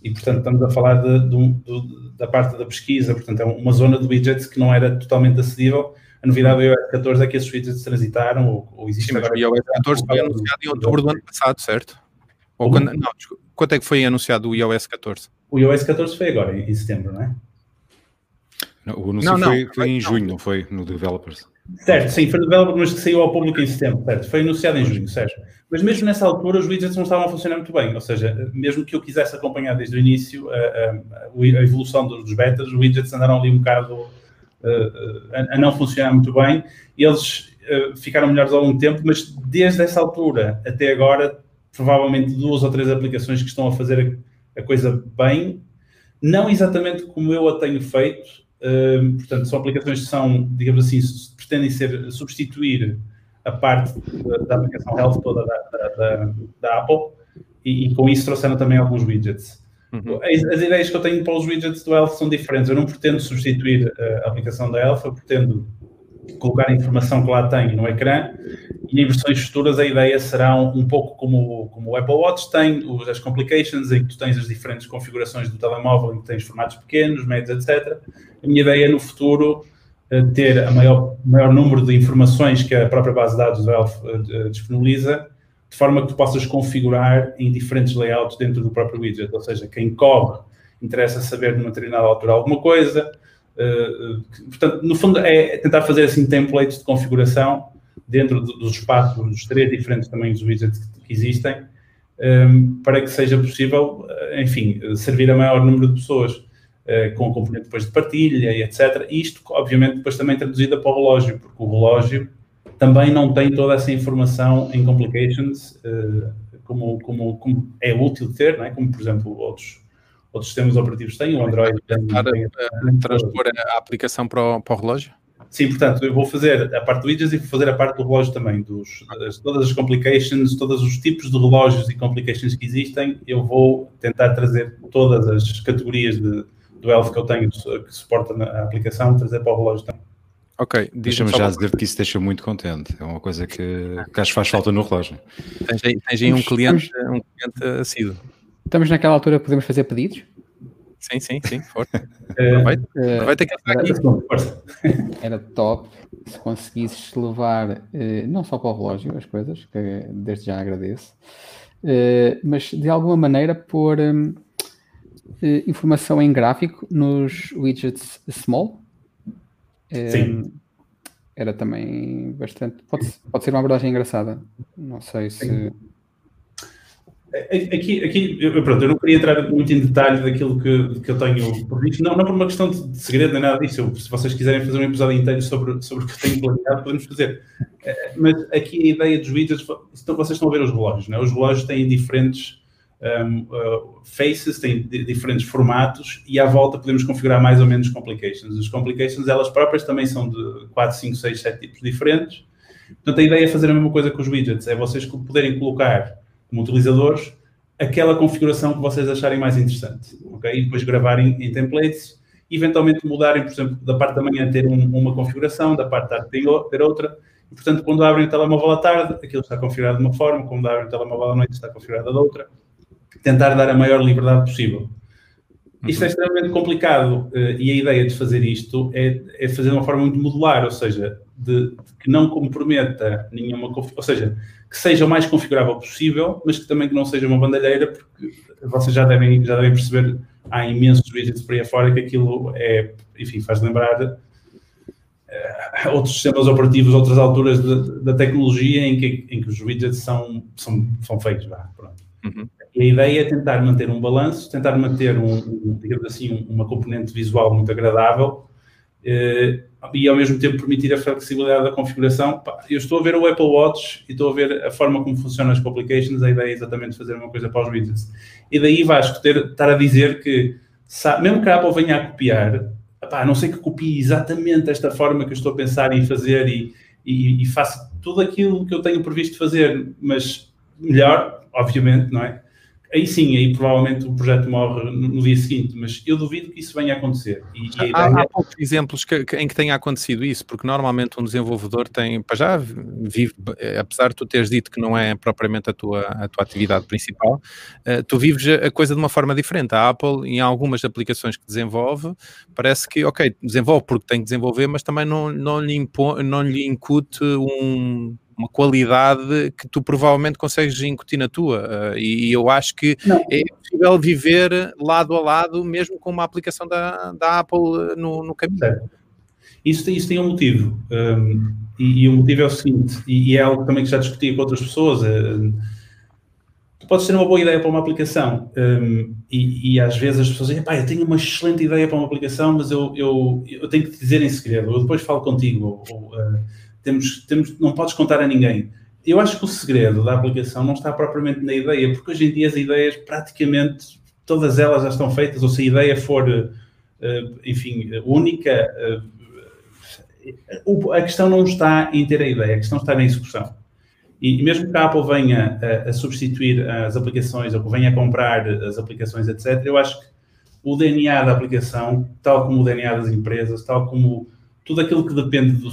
E portanto estamos a falar de, de, de, da parte da pesquisa, portanto é uma zona de widgets que não era totalmente acessível. A novidade do iOS 14 é que esses widgets transitaram ou, ou existe Sim, agora. O iOS 14 foi anunciado em outubro do ano passado, certo? Ou quando, não, quanto é que foi anunciado o iOS 14? O iOS 14 foi agora, em, setembro, não é? Não, o anúncio não, não, foi, foi, em junho, não foi no Developers. Certo, sim, foi no Developers, mas que saiu ao público em setembro, certo? Foi anunciado em junho, Sérgio. Mas mesmo nessa altura os widgets não estavam a funcionar muito bem, ou seja, mesmo que eu quisesse acompanhar desde o início a, a, a evolução dos betas, os widgets andaram ali um bocado uh, a, a, não funcionar muito bem, eles uh, ficaram melhores ao longo do tempo, mas desde essa altura até agora, provavelmente duas ou três aplicações que estão a fazer a, coisa bem, não exatamente como eu a tenho feito, uh, portanto, são aplicações que são, digamos assim, pretendem ser substituir a parte da, aplicação Health toda da, da, da Apple e, e, com isso trouxeram também alguns widgets. Uhum. As, as, ideias que eu tenho para os widgets do Health são diferentes. Eu não pretendo substituir eh, a aplicação da Health, eu pretendo colocar a informação que lá tenho no ecrã e em versões futuras a ideia será um, um pouco como, como o Apple Watch tem, as complications, em que tu tens as diferentes configurações do telemóvel, em que tens formatos pequenos, médios, etc. A minha ideia no futuro ter a maior, maior número de informações que a própria base de dados do ELF uh, disponibiliza, de forma que tu possas configurar em diferentes layouts dentro do próprio widget. Ou seja, quem corre interessa saber numa determinada altura alguma coisa. Uh, portanto, no fundo, é tentar fazer assim templates de configuração dentro dos espaços, dos três diferentes tamanhos de widgets que, existem, para que seja possível, enfim, servir a maior número de pessoas. Eh, com componente depois de partilha e etc. Isto, obviamente, depois também traduzida para o relógio, porque o relógio também não tem toda essa informação em complications uh, como, como, como, é útil ter, não é? como por exemplo outros, outros sistemas operativos têm, o Android tem, tem, tem transpor a aplicação para o, para o relógio? Sim, portanto, eu vou fazer a parte do widgets e vou fazer a parte do relógio também, dos, todas as complications, todos os tipos de relógios e complications que existem, eu vou tentar trazer todas as categorias de, do Elf que eu tenho, que suporta a aplicação, trazer para o relógio também. Ok, deixa-me já dizer que isso deixa muito contente. É uma coisa que, que acho que faz falta no relógio. Tens aí, tens aí um, cliente, um cliente assíduo. Estamos naquela altura, podemos fazer pedidos? Sim, sim, sim, forte. Aproveita, aproveita que era, era top se conseguisses levar, eh, não só para o relógio, as coisas, que desde já agradeço, eh, mas de alguma maneira pôr informação em gráfico nos widgets small. Sim. Era também bastante. Pode, pode ser uma abordagem engraçada. Não sei se. Aqui, aqui eu, pronto, eu não queria entrar muito em detalhe daquilo que, que eu tenho previsto, não, não por uma questão de segredo nem nada disso. Eu, se vocês quiserem fazer um episódio inteiro sobre, sobre o que eu tenho planeado, podemos fazer. Eh, mas aqui a ideia dos widgets, vocês estão a ver os relógios, né? os relógios têm diferentes um, uh, faces, têm diferentes formatos e à volta podemos configurar mais ou menos complications. As complications, elas próprias também são de 4, 5, 6, 7 tipos diferentes. Portanto, a ideia é fazer a mesma coisa com os widgets, é vocês poderem colocar como utilizadores aquela configuração que vocês acharem mais interessante, ok? E depois gravarem em templates eventualmente mudarem, por exemplo, da parte da manhã ter um, uma configuração, da parte da tarde ter outra, e portanto quando abrem o telemóvel à tarde, aquilo está configurado de uma forma, quando abrem o telemóvel à noite está configurado de outra, tentar dar a maior liberdade possível. Isto é extremamente complicado uh, e a ideia de fazer isto é, é, fazer de uma forma muito modular, ou seja, de, de que não comprometa nenhuma, ou seja, que seja o mais configurável possível, mas que também que não seja uma bandalheira, porque vocês já devem, já devem perceber, há imensos widgets por aí afora que aquilo é, enfim, faz lembrar uh, outros sistemas operativos, outras alturas da tecnologia em que, em que os widgets são, são, são feitos, vá, pronto. Uhum. E a ideia é tentar manter um balanço, tentar manter, um, um digamos assim, uma componente visual muito agradável eh, e ao mesmo tempo permitir a flexibilidade da configuração. Eu estou a ver o Apple Watch e estou a ver a forma como funcionam as publications, a ideia é exatamente fazer uma coisa para os widgets. E daí Vasco ter, estar a dizer que, mesmo que a Apple venha a copiar, a não sei que copie exatamente esta forma que eu estou a pensar em fazer e, e, e tudo aquilo que eu tenho previsto fazer, mas melhor, obviamente, não é? aí sim, aí provavelmente o projeto morre no, dia seguinte, mas eu duvido que isso venha a acontecer. E, e há, ideia... há, poucos exemplos que, que, em que tenha acontecido isso, porque normalmente um desenvolvedor tem, para já vive, apesar de tu teres dito que não é propriamente a tua, a tua atividade principal, uh, tu vives a coisa de uma forma diferente. A Apple, em algumas aplicações que desenvolve, parece que, ok, desenvolve porque tem que desenvolver, mas também não, não, lhe, impõe, não lhe incute um uma qualidade que tu provavelmente consegues incutir na tua. Uh, e, e, eu acho que não. é possível viver lado a lado, mesmo com uma aplicação da, da Apple no, no caminho. Certo. Isso, isso tem um motivo. Um, e, e, o motivo é o seguinte, e, e, é algo também que já discuti com outras pessoas. Uh, tu podes ter uma boa ideia para uma aplicação um, e, e, às vezes as pessoas dizem, pá, eu tenho uma excelente ideia para uma aplicação, mas eu, eu, eu tenho que te dizer em segredo, eu depois falo contigo. Ou, uh, temos, temos, não podes contar a ninguém. Eu acho que o segredo da aplicação não está propriamente na ideia, porque hoje em dia as ideias praticamente todas elas já estão feitas, ou se a ideia for, uh, enfim, única, uh, a questão não está em ter a ideia, a questão está na execução. E mesmo que a Apple venha a, a substituir as aplicações ou que venha a comprar as aplicações, etc., eu acho que o DNA da aplicação, tal como o DNA das empresas, tal como tudo aquilo que depende do,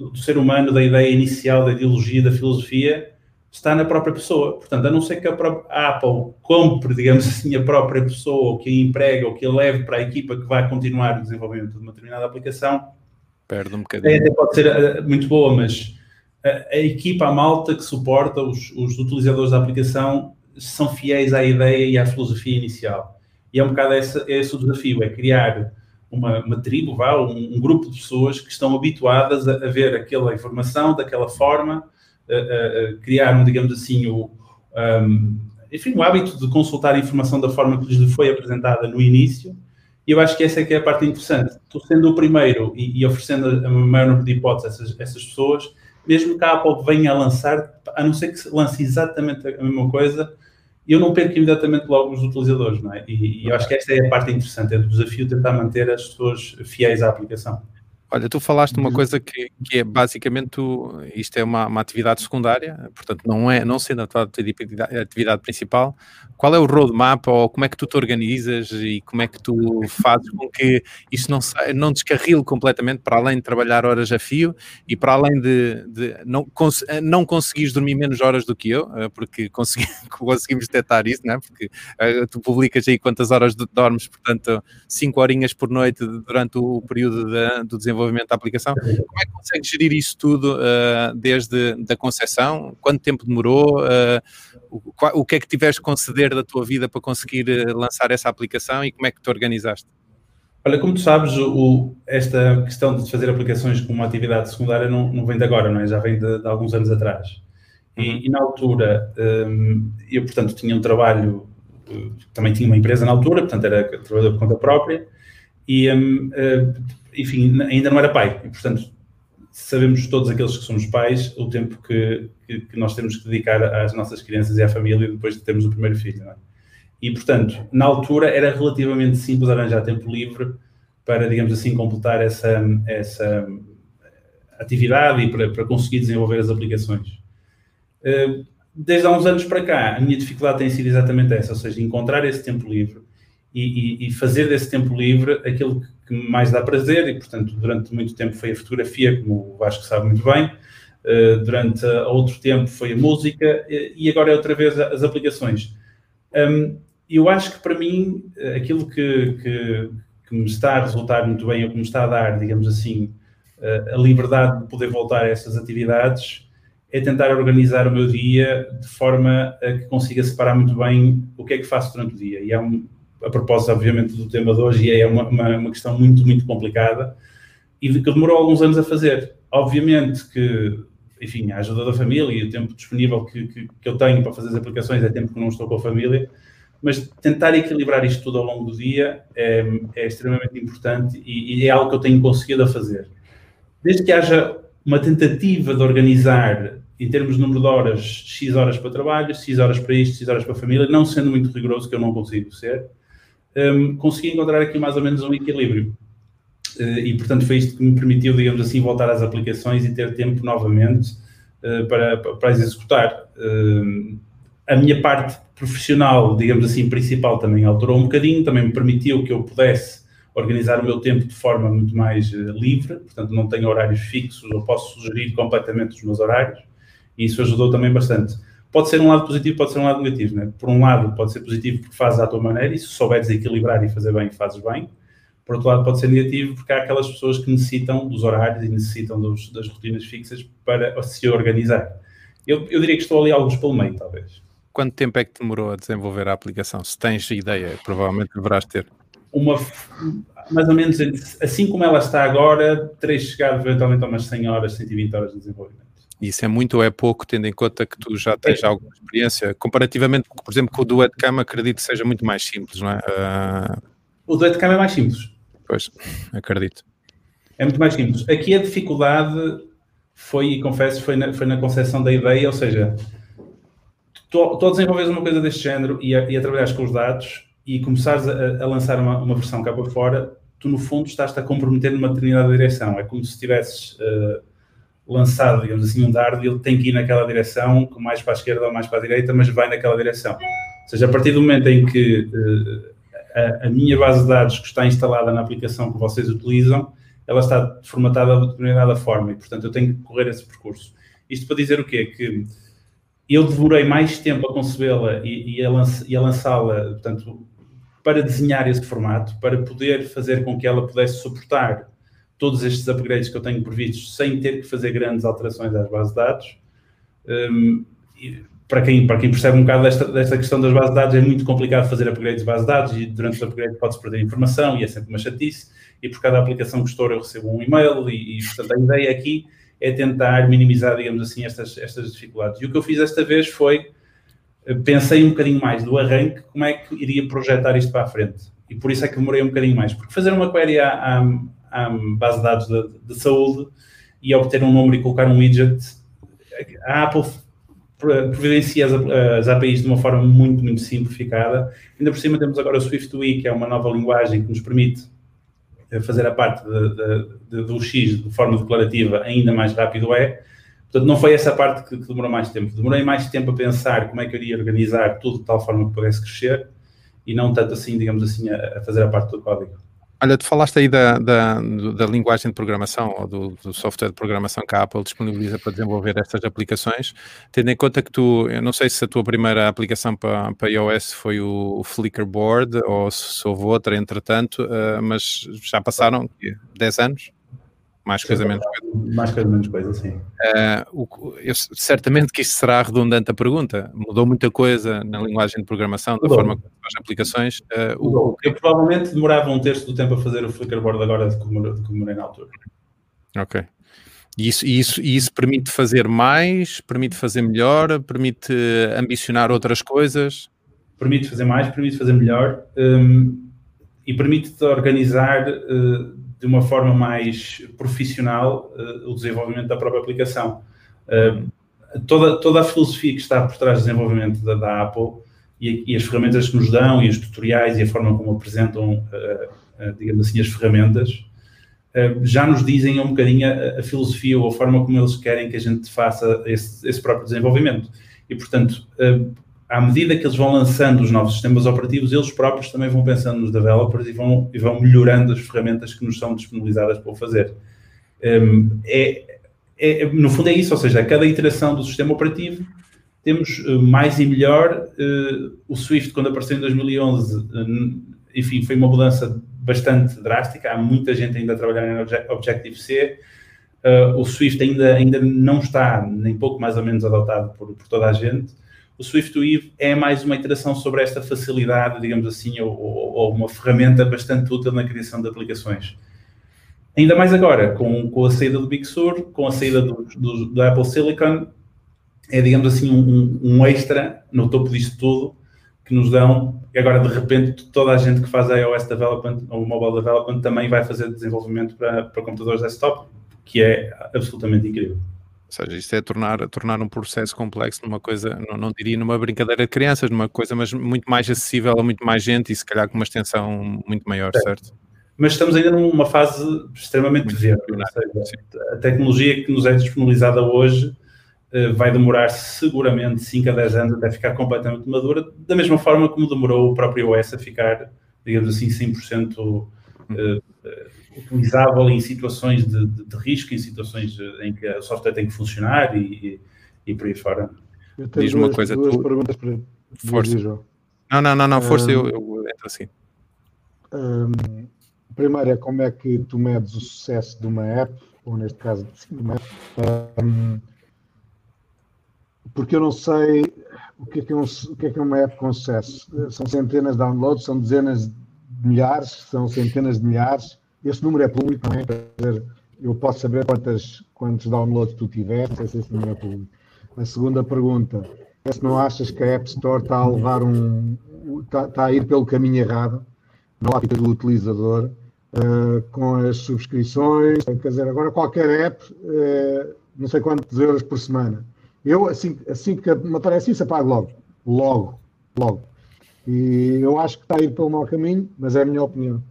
do, do, ser humano, da ideia inicial, da ideologia, da filosofia, está na própria pessoa. Portanto, a não ser que a, própria, a Apple compre, digamos assim, a própria pessoa, ou que a emprega, ou que a leve para a equipa que vai continuar o desenvolvimento de uma determinada aplicação, perde um bocadinho. Até pode ser uh, muito boa, mas a, a, equipa, a malta que suporta os, os utilizadores da aplicação são fiéis à ideia e à filosofia inicial. E é um bocado esse, esse o desafio, é criar uma, uma tribo, vá, um, um, grupo de pessoas que estão habituadas a, a ver aquela informação daquela forma, a, a, a criar, um, digamos assim, o, um, enfim, o hábito de consultar a informação da forma que lhes foi apresentada no início. E eu acho que essa é que é a parte interessante. Tu sendo o primeiro e, e oferecendo a maior número de hipóteses a essas, essas pessoas, mesmo que a Apple venha a lançar, a não ser que lance exatamente a mesma coisa, eu não perco imediatamente logo os utilizadores, não é? E, e eu acho que esta é a parte interessante, é do desafio tentar manter as pessoas fiéis à aplicação. Olha, tu falaste uma uhum. coisa que, que é basicamente tu, isto é uma, uma, atividade secundária, portanto não é não sendo a tua atividade, principal. Qual é o roadmap ou como é que tu te organizas e como é que tu fazes com que isto não não descarrile completamente para além de trabalhar horas a fio e para além de, de não cons, não conseguires dormir menos horas do que eu, eh, porque consegui, conseguimos detectar isso, não é? Porque uh, tu publicas aí quantas horas dormes, portanto, 5 horinhas por noite durante o período do desenvolvimento desenvolvimento da aplicação. Como é que consegue gerir isso tudo uh, desde a concepção? Quanto tempo demorou? Uh, o, o, que é que tiveste que conceder da tua vida para conseguir uh, lançar essa aplicação e como é que te organizaste? Olha, como tu sabes, o, esta questão de fazer aplicações como uma atividade secundária não, não vem de agora, não é? Já vem de, de alguns anos atrás. E, uhum. e na altura, um, eu, portanto, tinha um trabalho, também tinha uma empresa na altura, portanto, era trabalhador por conta própria, e um, enfim, ainda não era pai. E, portanto, sabemos todos aqueles que somos pais o tempo que, que, que, nós temos que dedicar às nossas crianças e à família depois de termos o primeiro filho. É? E, portanto, na altura era relativamente simples arranjar tempo livre para, digamos assim, completar essa, essa atividade e para, para conseguir desenvolver as aplicações. Eh, desde há uns anos para cá, a minha dificuldade tem sido exatamente essa, ou seja, encontrar esse tempo livre e, e, e fazer desse tempo livre aquilo que que mais dá prazer e, portanto, durante muito tempo foi a fotografia, como o Vasco sabe muito bem, uh, durante outro tempo foi a música e agora é outra vez as aplicações. Um, eu acho que para mim, aquilo que, que, que, me está a resultar muito bem, ou que me está a dar, digamos assim, a liberdade de poder voltar a essas atividades, é tentar organizar o meu dia de forma a que consiga separar muito bem o que é que faço durante o dia. E é um, a propósito, obviamente, do tema de hoje, e é uma, uma, uma, questão muito, muito complicada e que demorou alguns anos a fazer. Obviamente que, enfim, a ajuda da família e o tempo disponível que, que, que eu tenho para fazer as aplicações é tempo que não estou com a família, mas tentar equilibrar isto tudo ao longo do dia é, é extremamente importante e, e, é algo que eu tenho conseguido a fazer. Desde que haja uma tentativa de organizar em termos de número de horas, X horas para trabalho, X horas para isto, X horas para a família, não sendo muito rigoroso, que eu não consigo ser, um, consegui encontrar aqui mais ou menos um equilíbrio. Uh, e, portanto, foi isto que me permitiu, digamos assim, voltar às aplicações e ter tempo novamente uh, para, para as executar. Uh, a minha parte profissional, digamos assim, principal também alterou um bocadinho, também me permitiu que eu pudesse organizar o meu tempo de forma muito mais livre, portanto, não tenho horários fixos, eu posso sugerir completamente os meus horários, e isso ajudou também bastante pode ser um lado positivo, pode ser um lado negativo. Né? Por um lado, pode ser positivo porque fazes à tua maneira e se souberes equilibrar e fazer bem, fazes bem. Por outro lado, pode ser negativo porque há aquelas pessoas que necessitam dos horários e necessitam dos, das rotinas fixas para se organizar. Eu, eu diria que estou ali alguns pelo meio, talvez. Quanto tempo é que demorou a desenvolver a aplicação? Se tens ideia, provavelmente deverás ter. Uma, mais ou menos assim como ela está agora, terei chegado eventualmente a umas 100 horas, 120 horas de desenvolvimento. Isso é muito ou é pouco, tendo em conta que tu já tens alguma experiência, comparativamente, por exemplo, com o do Webcam, acredito que seja muito mais simples, não é? Uh... O do Webcam é mais simples. Pois, acredito. É muito mais simples. Aqui a dificuldade foi, e confesso, foi na, foi na concepção da ideia, ou seja, tu, tu desenvolves uma coisa deste género e a, e a trabalhar com os dados e começares a, a lançar uma, uma, versão cá para fora, tu no fundo estás-te a comprometer numa determinada direção. É como se estivesses... Uh, lançado, digamos assim, um dardo, ele tem que ir naquela direção, mais para a esquerda ou mais para a direita, mas vai naquela direção. Ou seja, a partir do momento em que uh, a, a, minha base de dados que está instalada na aplicação que vocês utilizam, ela está formatada de determinada forma e, portanto, eu tenho que correr esse percurso. Isto para dizer o quê? Que eu demorei mais tempo a concebê-la e, e, a, a lançá-la, portanto, para desenhar esse formato, para poder fazer com que ela pudesse suportar todos estes upgrades que eu tenho previstos sem ter que fazer grandes alterações às bases de dados. Um, para, quem, para quem percebe um bocado desta, desta questão das bases de dados, é muito complicado fazer upgrades de bases de dados e durante os upgrades pode-se perder informação e é sempre uma chatice. E por cada aplicação que estou, eu recebo um e-mail e, e, portanto, a ideia aqui é tentar minimizar, digamos assim, estas, estas dificuldades. E o que eu fiz esta vez foi, eh, pensei um bocadinho mais do arranque, como é que iria projetar isto para a frente. E por isso é que demorei um bocadinho mais. Porque fazer uma query à, à à base de dados de, de, saúde e obter um número e colocar um widget. A Apple providencia as, as, APIs de uma forma muito, muito simplificada. Ainda por cima temos agora o SwiftUI, que é uma nova linguagem que nos permite eh, fazer a parte de, de, do X de forma declarativa ainda mais rápido é. Portanto, não foi essa parte que, que, demorou mais tempo. Demorei mais tempo a pensar como é que eu iria organizar tudo de tal forma que pudesse crescer e não tanto assim, digamos assim, a, a fazer a parte do código. Olha, tu falaste aí da, da, da linguagem de programação ou do, do, software de programação que a Apple disponibiliza para desenvolver estas aplicações, tendo em conta que tu, eu não sei se a tua primeira aplicação para, para iOS foi o, o Flickerboard ou se houve outra entretanto, uh, mas já passaram 10 anos? Mais coisa, menos coisa. Mais coisa, menos coisa, sim. Uh, o, eu, certamente que isto será redundante a pergunta. Mudou muita coisa na linguagem de programação, da Mudou. forma como as aplicações. Uh, o, eu provavelmente demorava um terço do tempo a fazer o Flickerboard agora de como, de como na altura. Ok. E isso, e, isso, e isso permite fazer mais, permite fazer melhor, permite ambicionar outras coisas? Permite fazer mais, permite fazer melhor um, e permite-te organizar uh, de uma forma mais profissional uh, o desenvolvimento da própria aplicação. Uh, toda, toda a filosofia que está por trás do desenvolvimento da, da Apple e, e, as ferramentas que nos dão e os tutoriais e a forma como apresentam, uh, digamos assim, as ferramentas, já nos dizem um bocadinho a, a, filosofia ou a forma como eles querem que a gente faça esse, esse próprio desenvolvimento. E, portanto, à medida que eles vão lançando os novos sistemas operativos, eles próprios também vão pensando nos developers e vão, e vão melhorando as ferramentas que nos são disponibilizadas para o fazer. Um, é, é, no fundo é isso, ou seja, a cada iteração do sistema operativo temos uh, mais e melhor. Uh, o Swift, quando apareceu em 2011, uh, enfim, foi uma mudança bastante drástica. Há muita gente ainda a trabalhar em Objective-C. o Swift ainda, ainda não está, nem pouco mais ou menos, adotado por, por toda a gente o SwiftWeave é mais uma iteração sobre esta facilidade, digamos assim, ou, ou, uma ferramenta bastante útil na criação de aplicações. Ainda mais agora, com, com a saída do Big Sur, com a saída do, do, do Apple Silicon, é, digamos assim, um, um, extra no topo disto tudo que nos dão, e agora de repente toda a gente que faz iOS development ou mobile development também vai fazer desenvolvimento para, para computadores desktop, que é absolutamente incrível. Ou seja, isto é tornar, tornar um processo complexo numa coisa, não, não diria numa brincadeira de crianças, numa coisa mas muito mais acessível a muito mais gente e se calhar com uma extensão muito maior, é. certo? Mas estamos ainda numa fase extremamente verde. A tecnologia que nos é disponibilizada hoje uh, vai demorar seguramente 5 a 10 anos até ficar completamente madura, da mesma forma como demorou o próprio OS a ficar, digamos assim, 100% uh, uh, utilizável em situações de, de, de, risco, em situações em que o software tem que funcionar e, e, e por aí fora. Diz uma coisa, duas tu... perguntas para força. Não, não, não, não, força, um, eu, eu entro assim. Um, primeiro é como é que tu medes o sucesso de uma app, ou neste caso de uma app, um, porque eu não sei o que, é que é um, o que é que é uma app com sucesso. São centenas de downloads, são dezenas de milhares, são centenas de milhares. Esse número é público também, dizer, eu posso saber quantas, quantos downloads tu tiveste, se esse número é público. A segunda pergunta é se não achas que a App Store está a levar um. está, está a ir pelo caminho errado, na ótica do utilizador, uh, com as subscrições, quer dizer, agora qualquer app, uh, não sei quantos euros por semana. Eu, assim, assim que me aparece isso, apago logo. Logo, logo. E eu acho que está a ir pelo mau caminho, mas é a minha opinião.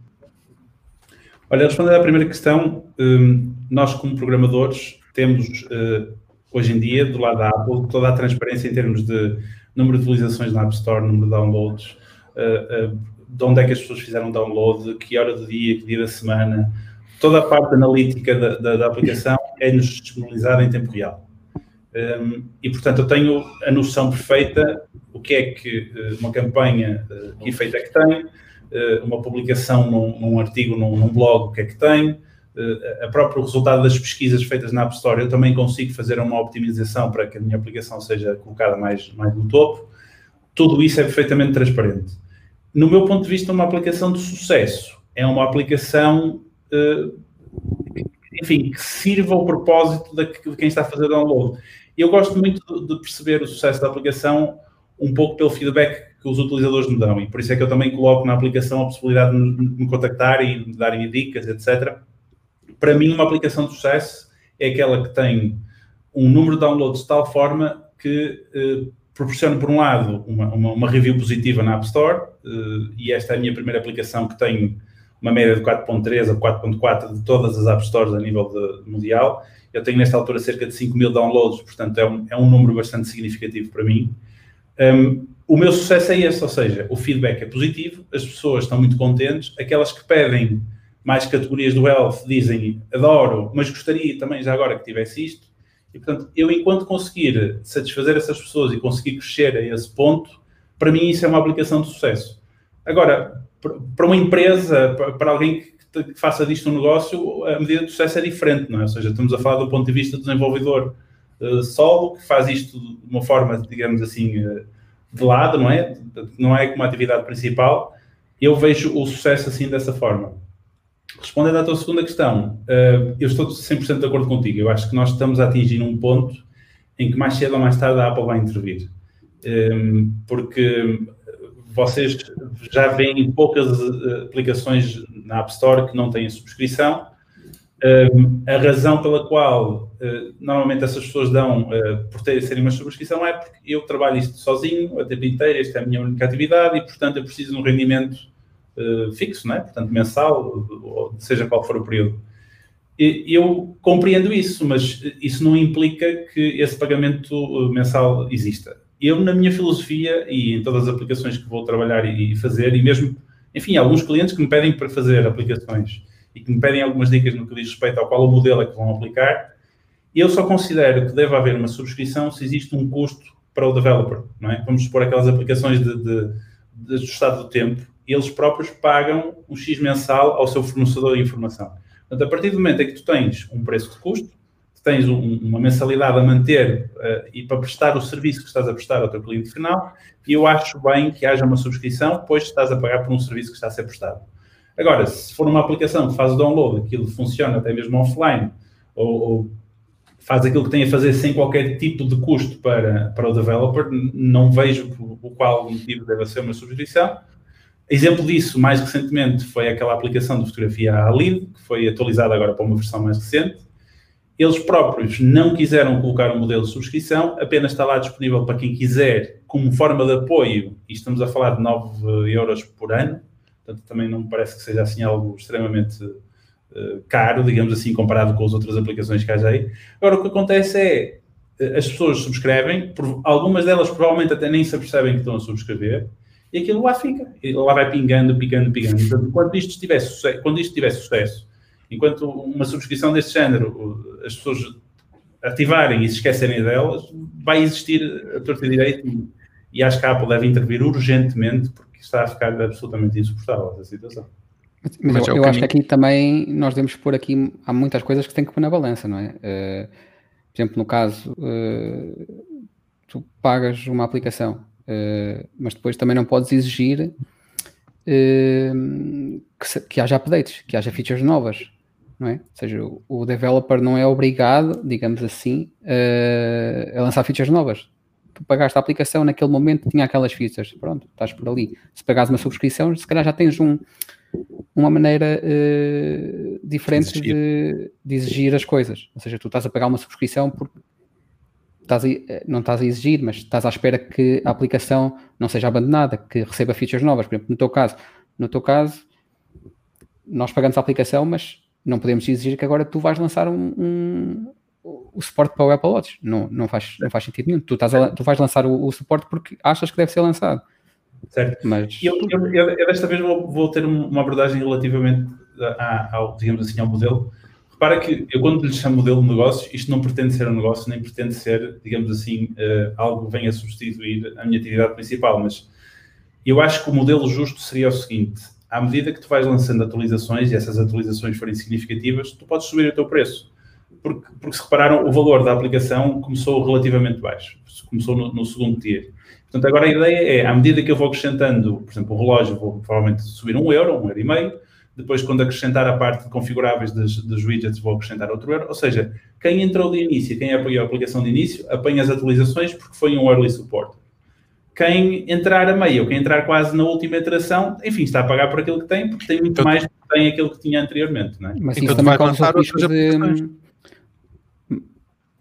Olha, respondendo à primeira questão, hum, nós como programadores temos eh, hoje em dia, do lado da Apple, toda a transparência em termos de número de utilizações na App Store, número de downloads, eh, eh, de onde é que as pessoas fizeram download, que hora do dia, que dia da semana, toda a parte analítica da, da, da aplicação é-nos disponibilizada em tempo real. Um, e, portanto, eu tenho a noção perfeita o que é que uma campanha, que efeito é que tem, uma publicação num, num artigo, num, num, blog, o que é que tem, uh, a próprio resultado das pesquisas feitas na App Store, eu também consigo fazer uma optimização para que a minha aplicação seja colocada mais, mais no topo. Tudo isso é perfeitamente transparente. No meu ponto de vista, uma aplicação de sucesso é uma aplicação, uh, enfim, que sirva ao propósito de quem está a fazer download. Eu gosto muito de perceber o sucesso da aplicação um pouco pelo feedback que os utilizadores me dão. E por isso é que eu também coloco na aplicação a possibilidade de me contactar e me darem dicas, etc. Para mim, uma aplicação de sucesso é aquela que tem um número de downloads de tal forma que eh, proporciona, por um lado, uma, uma, uma, review positiva na App Store, eh, e esta é a minha primeira aplicação que tem uma média de 4.3 a 4.4 de todas as App Stores a nível de, mundial. Eu tenho nesta altura cerca de 5 mil downloads, portanto é um, é um número bastante significativo para mim. Um, o meu sucesso é esse, ou seja, o feedback é positivo, as pessoas estão muito contentes, aquelas que pedem mais categorias do health dizem adoro, mas gostaria também já agora que tivesse isto. E portanto, eu enquanto conseguir satisfazer essas pessoas e conseguir crescer a esse ponto, para mim isso é uma aplicação de sucesso. Agora, para uma empresa, para alguém que faça disto um negócio, a medida de sucesso é diferente, não é? Ou seja, estamos a falar do ponto de vista do desenvolvedor uh, solo, que faz isto de uma forma, digamos assim, uh, de lado, não é? Não é como atividade principal. Eu vejo o sucesso assim dessa forma. Respondendo à tua segunda questão, uh, eu estou 100% de acordo contigo. Eu acho que nós estamos a atingir um ponto em que mais cedo ou mais tarde a Apple vai intervir. Ehm, porque vocês já veem poucas aplicações na App Store que não têm subscrição a razão pela qual uh, normalmente essas pessoas dão uh, por ter, serem uma subscrição é porque eu trabalho isto sozinho a tempo inteiro, esta é a minha única atividade e, portanto, eu preciso de um rendimento uh, fixo, não é? portanto, mensal, ou seja qual for o período. E, eu compreendo isso, mas isso não implica que esse pagamento mensal exista. eu, na minha filosofia e em todas as aplicações que vou trabalhar e fazer, e mesmo, enfim, alguns clientes que me pedem para fazer aplicações e que me pedem algumas dicas no que diz respeito ao qual o modelo é que vão aplicar, eu só considero que deve haver uma subscrição se existe um custo para o developer, não é? Vamos supor aquelas aplicações de, de, de ajustado do tempo, eles próprios pagam um X mensal ao seu fornecedor de informação. Portanto, a partir do momento em que tu tens um preço de custo, tens um, uma mensalidade a manter uh, e para prestar o serviço que estás a prestar ao teu cliente final, e eu acho bem que haja uma subscrição, pois estás a pagar por um serviço que está a ser prestado. Agora, se for uma aplicação que faz o download, aquilo funciona até mesmo offline, ou, ou faz aquilo que tem a fazer sem qualquer tipo de custo para, para o developer, não vejo o qual motivo deve ser uma subscrição. Exemplo disso, mais recentemente, foi aquela aplicação de fotografia à Lead, que foi atualizada agora para uma versão mais recente. Eles próprios não quiseram colocar um modelo de subscrição, apenas está lá disponível para quem quiser, como forma de apoio, e estamos a falar de 9 euros por ano, portanto também não me parece que seja assim algo extremamente uh, caro, digamos assim, comparado com as outras aplicações que há aí. Agora, o que acontece é, eh, as pessoas subscrevem, algumas delas provavelmente até nem se apercebem que estão a subscrever, e aquilo lá fica, e lá vai pingando, pingando, pingando. Portanto, enquanto isto tiver sucesso, quando isto tiver sucesso, enquanto uma subscrição deste género, as pessoas ativarem e se esquecerem delas, vai existir a torta direito e acho que a Apple deve intervir urgentemente porque está a ficar absolutamente insuportável essa situação. Mas, mas eu, eu acho que aqui também nós devemos pôr aqui, há muitas coisas que tem que pôr na balança, não é? Uh, por exemplo, no caso, uh, tu pagas uma aplicação, uh, mas depois também não podes exigir que, se, que, haja updates, que haja features novas, não é? Ou seja, o, o developer não é obrigado, digamos assim, a lançar features novas pagaste a aplicação naquele momento tinha aquelas features, pronto, estás por ali. Se pagares uma subscrição, se calhar já tens um, uma maneira uh, diferente exigir. De, de, exigir as coisas. Ou seja, tu estás a pagar uma subscrição porque estás a, eh, não estás a exigir, mas estás à espera que a aplicação não seja abandonada, que receba features novas. Por exemplo, no teu caso, no teu caso, nós pagamos a aplicação, mas não podemos exigir que agora tu vais lançar um, um o suporte para o Apple Watch. Não, não, faz, não faz sentido nenhum. Tu, estás a, tu vais lançar o, o, suporte porque achas que deve ser lançado. Certo. Mas... Eu, eu, eu, eu desta vez vou, vou, ter uma abordagem relativamente ao, digamos assim, ao modelo. Repara que eu quando lhe chamo modelo de negócios, isto não pretende ser um negócio, nem pretende ser, digamos assim, uh, algo que venha substituir a minha atividade principal, mas eu acho que o modelo justo seria o seguinte, à medida que tu vais lançando atualizações e essas atualizações forem significativas, tu podes subir o teu preço porque, porque se repararam, o valor da aplicação começou relativamente baixo, começou no, no, segundo tier. Portanto, agora a ideia é, à medida que eu vou acrescentando, por exemplo, o relógio, vou provavelmente subir um euro, um euro e meio, depois quando acrescentar a parte de configuráveis dos, dos widgets vou acrescentar outro euro, ou seja, quem entrou de início, quem apoiou a aplicação de início, apanha as atualizações porque foi um early support. Quem entrar a meio, quem entrar quase na última iteração, enfim, está a pagar por aquilo que tem, porque tem muito então, mais do que tem aquilo que tinha anteriormente. Não é? Mas então, isso também causa o risco de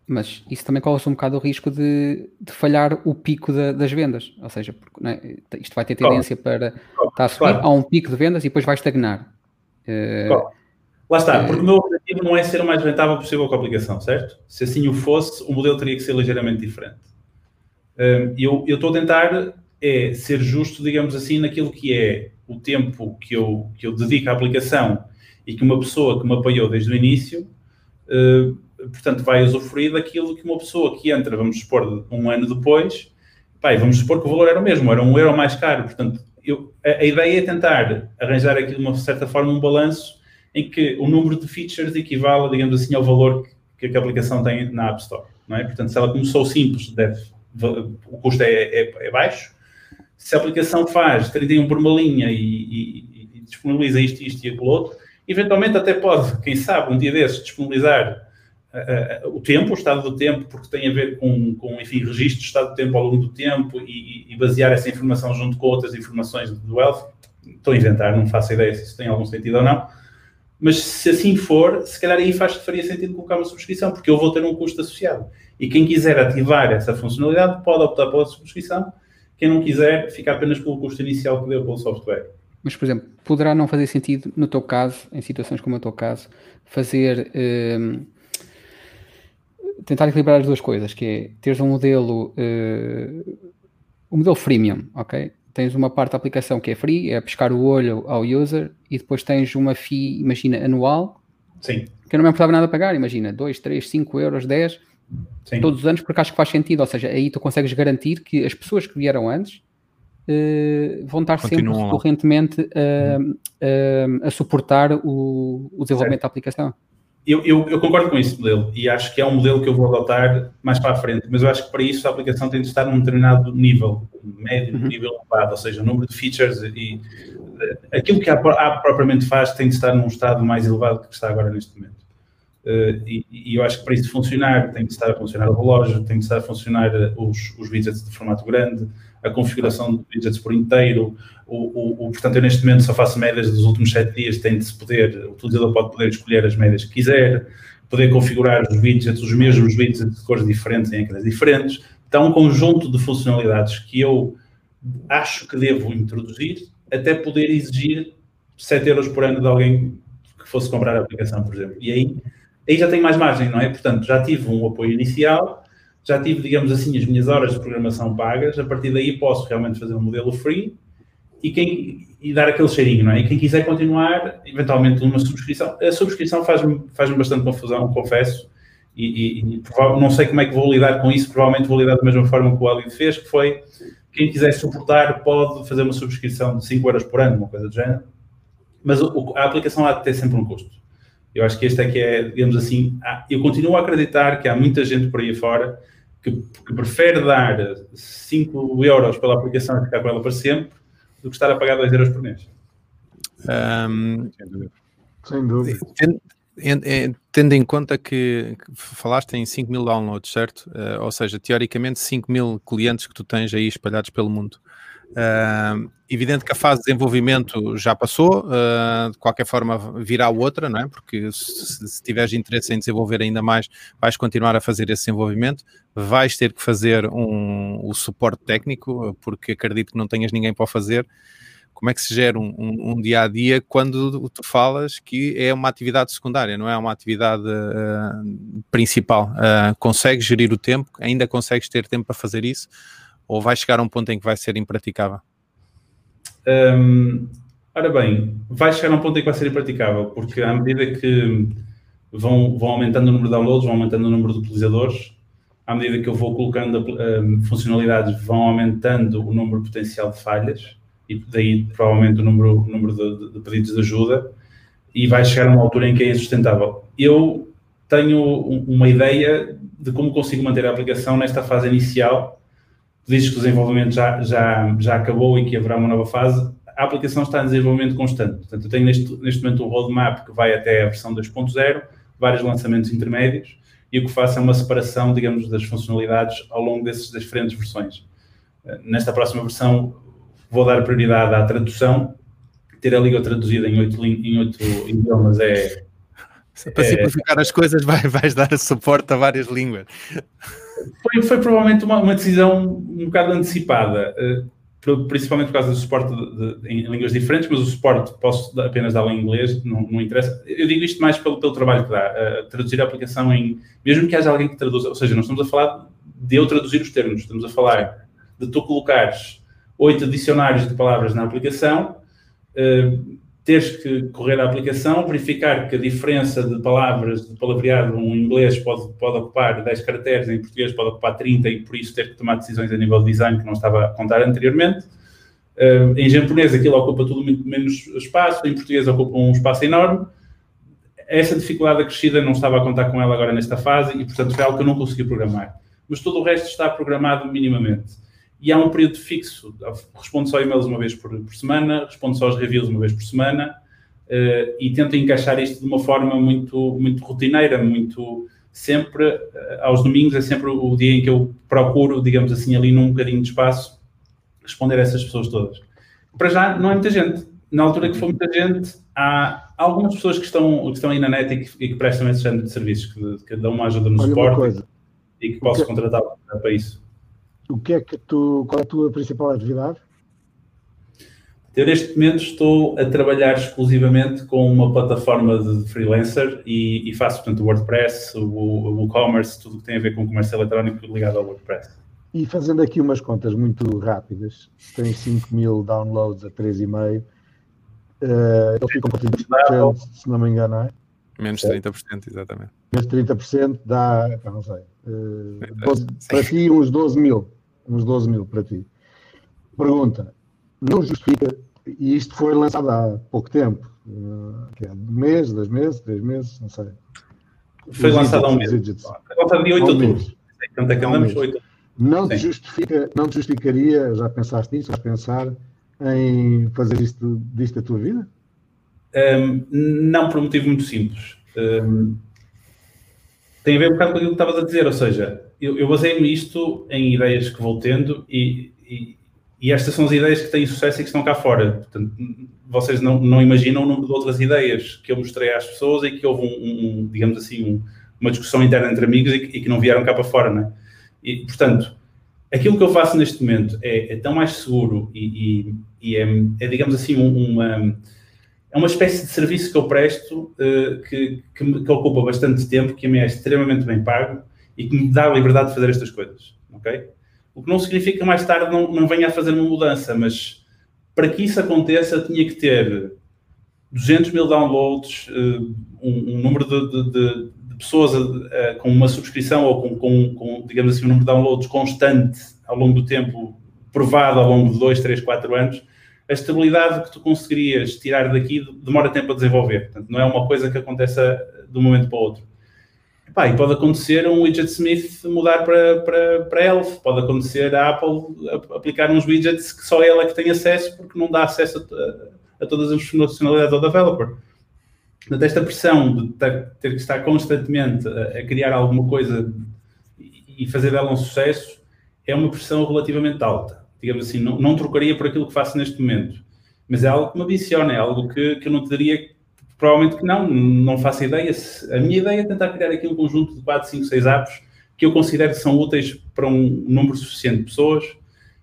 mas isso também corre um bocado o risco de, de falhar o pico da, das vendas. Ou seja, porque, é? isto vai ter tendência claro. para claro. estar a subir, claro. há um pico de vendas e depois vai estagnar. Uh, Lá está, porque o meu objetivo não é ser o mais rentável possível com a aplicação, certo? Se assim o fosse, o modelo teria que ser ligeiramente diferente. Uh, eu, eu estou a tentar é ser justo, digamos assim, naquilo que é o tempo que eu, que eu dedico à aplicação e que uma pessoa que me apoiou desde o início uh, portanto, vai usufruir daquilo que uma pessoa que entra, vamos supor, um ano depois, pai, vamos supor que o valor era o mesmo, era um euro mais caro. Portanto, eu, a, a, ideia é tentar arranjar aqui, de uma certa forma, um balanço em que o número de features equivale, digamos assim, ao valor que, que a aplicação tem na App Store. Não é? Portanto, se ela começou simples, deve, o custo é, é, é baixo. Se a aplicação faz 31 por uma linha e, e, e disponibiliza isto, isto e aquilo outro, eventualmente até pode, quem sabe, um dia desses, disponibilizar uh, o tempo, o estado do tempo, porque tem a ver com, com enfim, registro do estado do tempo ao longo do tempo e, e, basear essa informação junto com outras informações do Elf. Estou a inventar, não faço ideia se isso tem algum sentido ou não. Mas se assim for, se calhar aí faz, faria sentido colocar uma subscrição, porque eu vou ter um custo associado. E quem quiser ativar essa funcionalidade pode optar pela subscrição. Quem não quiser, fica apenas pelo custo inicial que deu pelo software. Mas, por exemplo, poderá não fazer sentido, no teu caso, em situações como o teu caso, fazer. Hum, tentar equilibrar as duas coisas, que é teres um modelo, uh, um modelo freemium, ok? Tens uma parte da aplicação que é free, é pescar o olho ao user, e depois tens uma fee, imagina, anual, Sim. que eu não me importava nada a pagar, imagina, 2, 3, 5 euros, 10, Sim. todos os anos, porque acho que faz sentido, ou seja, aí tu consegues garantir que as pessoas que vieram antes uh, vão estar Continuam sempre recorrentemente a, a, a suportar o, o desenvolvimento da aplicação. Eu, eu, eu concordo com esse modelo e acho que é um modelo que eu vou adotar mais para a frente, mas eu acho que para isso a aplicação tem de estar num determinado nível, médio, Uhum. nível elevado, ou seja, o número de features e eh, aquilo que a app propriamente faz tem de estar num estado mais elevado que está agora neste momento. Eh, e, e eu acho que para isso funcionar, tem de estar a funcionar o relógio, tem de estar a funcionar os, os widgets de formato grande, a configuração de widgets por inteiro, o, o, o- portanto, eu neste momento só faço médias dos últimos sete dias, tem de se poder, o utilizador pode poder escolher as médias que quiser, poder configurar os widgets, os mesmos widgets de cores diferentes em ecrãs diferentes. Então, um conjunto de funcionalidades que eu acho que devo introduzir até poder exigir 7 euros por ano de alguém que fosse comprar a aplicação, por exemplo. E aí, aí já tem mais margem, não é? Portanto, já tive um apoio inicial, já tive, digamos assim, as minhas horas de programação pagas, a partir daí posso realmente fazer um modelo free e, quem, e dar aquele cheirinho, não é? E quem quiser continuar, eventualmente uma subscrição. A subscrição faz-me faz bastante confusão, confesso, e, e, e não sei como é que vou lidar com isso, provavelmente vou lidar da mesma forma que o Ali fez, que foi, quem quiser suportar pode fazer uma subscrição de 5 euros por ano, uma coisa do género, mas o- a aplicação há de ter sempre um custo. Eu acho que este é que é, digamos assim, eu continuo a acreditar que há muita gente por aí fora que, que prefere dar 5 euros pela aplicação e ficar com ela para sempre do que estar a pagar 2 euros por mês. Ahm, Sem dúvida. Ten- en- en- Tendo em conta que, que falaste em 5 mil downloads, certo? Eh, ou seja, teoricamente 5 mil clientes que tu tens aí espalhados pelo mundo. Ah, evidente que a fase de desenvolvimento já passou, ah, de qualquer forma virá outra, não é? Porque se, se tiveres interesse em desenvolver ainda mais, vais continuar a fazer esse desenvolvimento, vais ter que fazer um, o suporte técnico, porque acredito que não tenhas ninguém para o fazer como é que se gera um, um- um dia a dia quando tu falas que é uma atividade secundária, não é uma atividade ah, principal? Consegues gerir o tempo? Ainda consegues ter tempo para fazer isso? Ou vai chegar a um ponto em que vai ser impraticável? Hum, ora bem, vai chegar a um ponto em que vai ser impraticável, porque à medida que vão, vão aumentando o número de downloads, vão aumentando o número de utilizadores, à medida que eu vou colocando hum, funcionalidades, vão aumentando o número potencial de falhas, e daí provavelmente o número, o número de, de- pedidos de ajuda, e vai chegar a uma altura em que é insustentável. Eu tenho um- uma ideia de como consigo manter a aplicação nesta fase inicial, dizes que o desenvolvimento já, já, já acabou e que haverá uma nova fase, a aplicação está em desenvolvimento constante. Portanto, eu tenho neste, neste momento um roadmap que vai até a versão 2.0, vários lançamentos intermédios, e o que faço é uma separação, digamos, das funcionalidades ao longo desses, das diferentes versões. Eh, Nesta próxima versão, vou dar prioridade à tradução. Ter a Liga traduzida em oito, em oito idiomas é, Para É. simplificar as coisas, vai, vais dar suporte a várias línguas. Foi, foi provavelmente uma, uma decisão um bocado antecipada, por- principalmente por causa do suporte de- de- em línguas diferentes, mas o suporte posso apenas dar em inglês, não, não interessa. Eu digo isto mais pelo, pelo trabalho que dá. eh, traduzir a aplicação em. Mesmo que haja alguém que traduza, ou seja, não estamos a falar de eu traduzir os termos, estamos a falar de tu colocares oito dicionários de palavras na aplicação, eh, teres que correr a aplicação, verificar que a diferença de palavras de palavreado em inglês pode, pode ocupar 10 caracteres, em português pode ocupar 30 e por isso ter que tomar decisões a nível de design que não estava a contar anteriormente. Eh, em japonês aquilo ocupa tudo muito menos espaço, em português ocupa um espaço enorme. Essa dificuldade acrescida não estava a contar com ela agora nesta fase e, portanto, foi algo que eu não consegui programar. Mas todo o resto está programado minimamente e há um período fixo. Respondo só e-mails uma vez por, por semana, respondo só aos reviews uma vez por semana eh, e tento encaixar isto de uma forma muito, muito rotineira, muito sempre eh, aos domingos é sempre o dia em que eu procuro, digamos assim, ali num bocadinho de espaço, responder a essas pessoas todas. Para já não é muita gente. Na altura que for muita gente, há algumas pessoas que estão, que estão aí na net e que, e que prestam esse género de serviços, que, que dão uma ajuda no Olha suporte e que posso que- contratar para isso. O que é que tu, qual é a tua principal atividade? Eu neste momento estou a trabalhar exclusivamente com uma plataforma de freelancer e, e faço, portanto, o WordPress, o, o e-commerce, tudo que tem a ver com comércio eletrónico ligado ao WordPress. E fazendo aqui umas contas muito rápidas, tem 5 mil downloads a 3,5, uh, ele fica com 30%, se não me engano, não é? Menos 30%, exatamente. Menos 30% dá, não sei, uh, 12, para ti uns 12 mil, uns 12 mil para ti. Pergunta, não justifica, e isto foi lançado há pouco tempo, uh, que é um mês, dois meses, três meses, não sei. Foi lançado há um mês. Lançado dia 8 de outubro. Quanto é que andamos? 8 não te, justifica, não te justificaria, já pensaste nisso, vais pensar em fazer isto, disto a tua vida? Um, não, por um motivo muito simples. Um, tem a ver um bocado com aquilo que estavas a dizer, ou seja, eu, eu baseio-me isto em ideias que vou tendo e, e, e, estas são as ideias que têm sucesso e que estão cá fora. Portanto, vocês não, não imaginam o número de outras ideias que eu mostrei às pessoas e que houve um, um digamos assim, um, uma discussão interna entre amigos e que, e que, não vieram cá para fora, não é? E, portanto, aquilo que eu faço neste momento é, é tão mais seguro e, e, é, é, digamos assim, uma, é uma espécie de serviço que eu presto uh, que, que, que, ocupa bastante tempo, que me é extremamente bem pago e que me dá a liberdade de fazer estas coisas, ok? O que não significa que mais tarde não, não venha a fazer uma mudança, mas para que isso aconteça eu tinha que ter 200 mil downloads, uh, um, um, número de, de, pessoas uh, com uma subscrição ou com, com, com, digamos assim, um número de downloads constante ao longo do tempo, provado ao longo de 2, 3, 4 anos, a estabilidade que tu conseguirias tirar daqui demora tempo a desenvolver. Portanto, não é uma coisa que aconteça de um momento para o outro. Epá, e pode acontecer um widget Smith mudar para, para, para Elf, pode acontecer a Apple aplicar uns widgets que só ela é que tem acesso porque não dá acesso a, a todas as funcionalidades ao developer. Portanto, esta pressão de ter que estar constantemente a, a criar alguma coisa e fazer dela um sucesso é uma pressão relativamente alta. Digamos assim, não, não trocaria por aquilo que faço neste momento. Mas é algo que me ambiciona, é algo que, que eu não te diria, provavelmente que não, não faço ideia. A minha ideia é tentar criar aqui um conjunto de 4, 5, 6 apps que eu considero que são úteis para um número suficiente de pessoas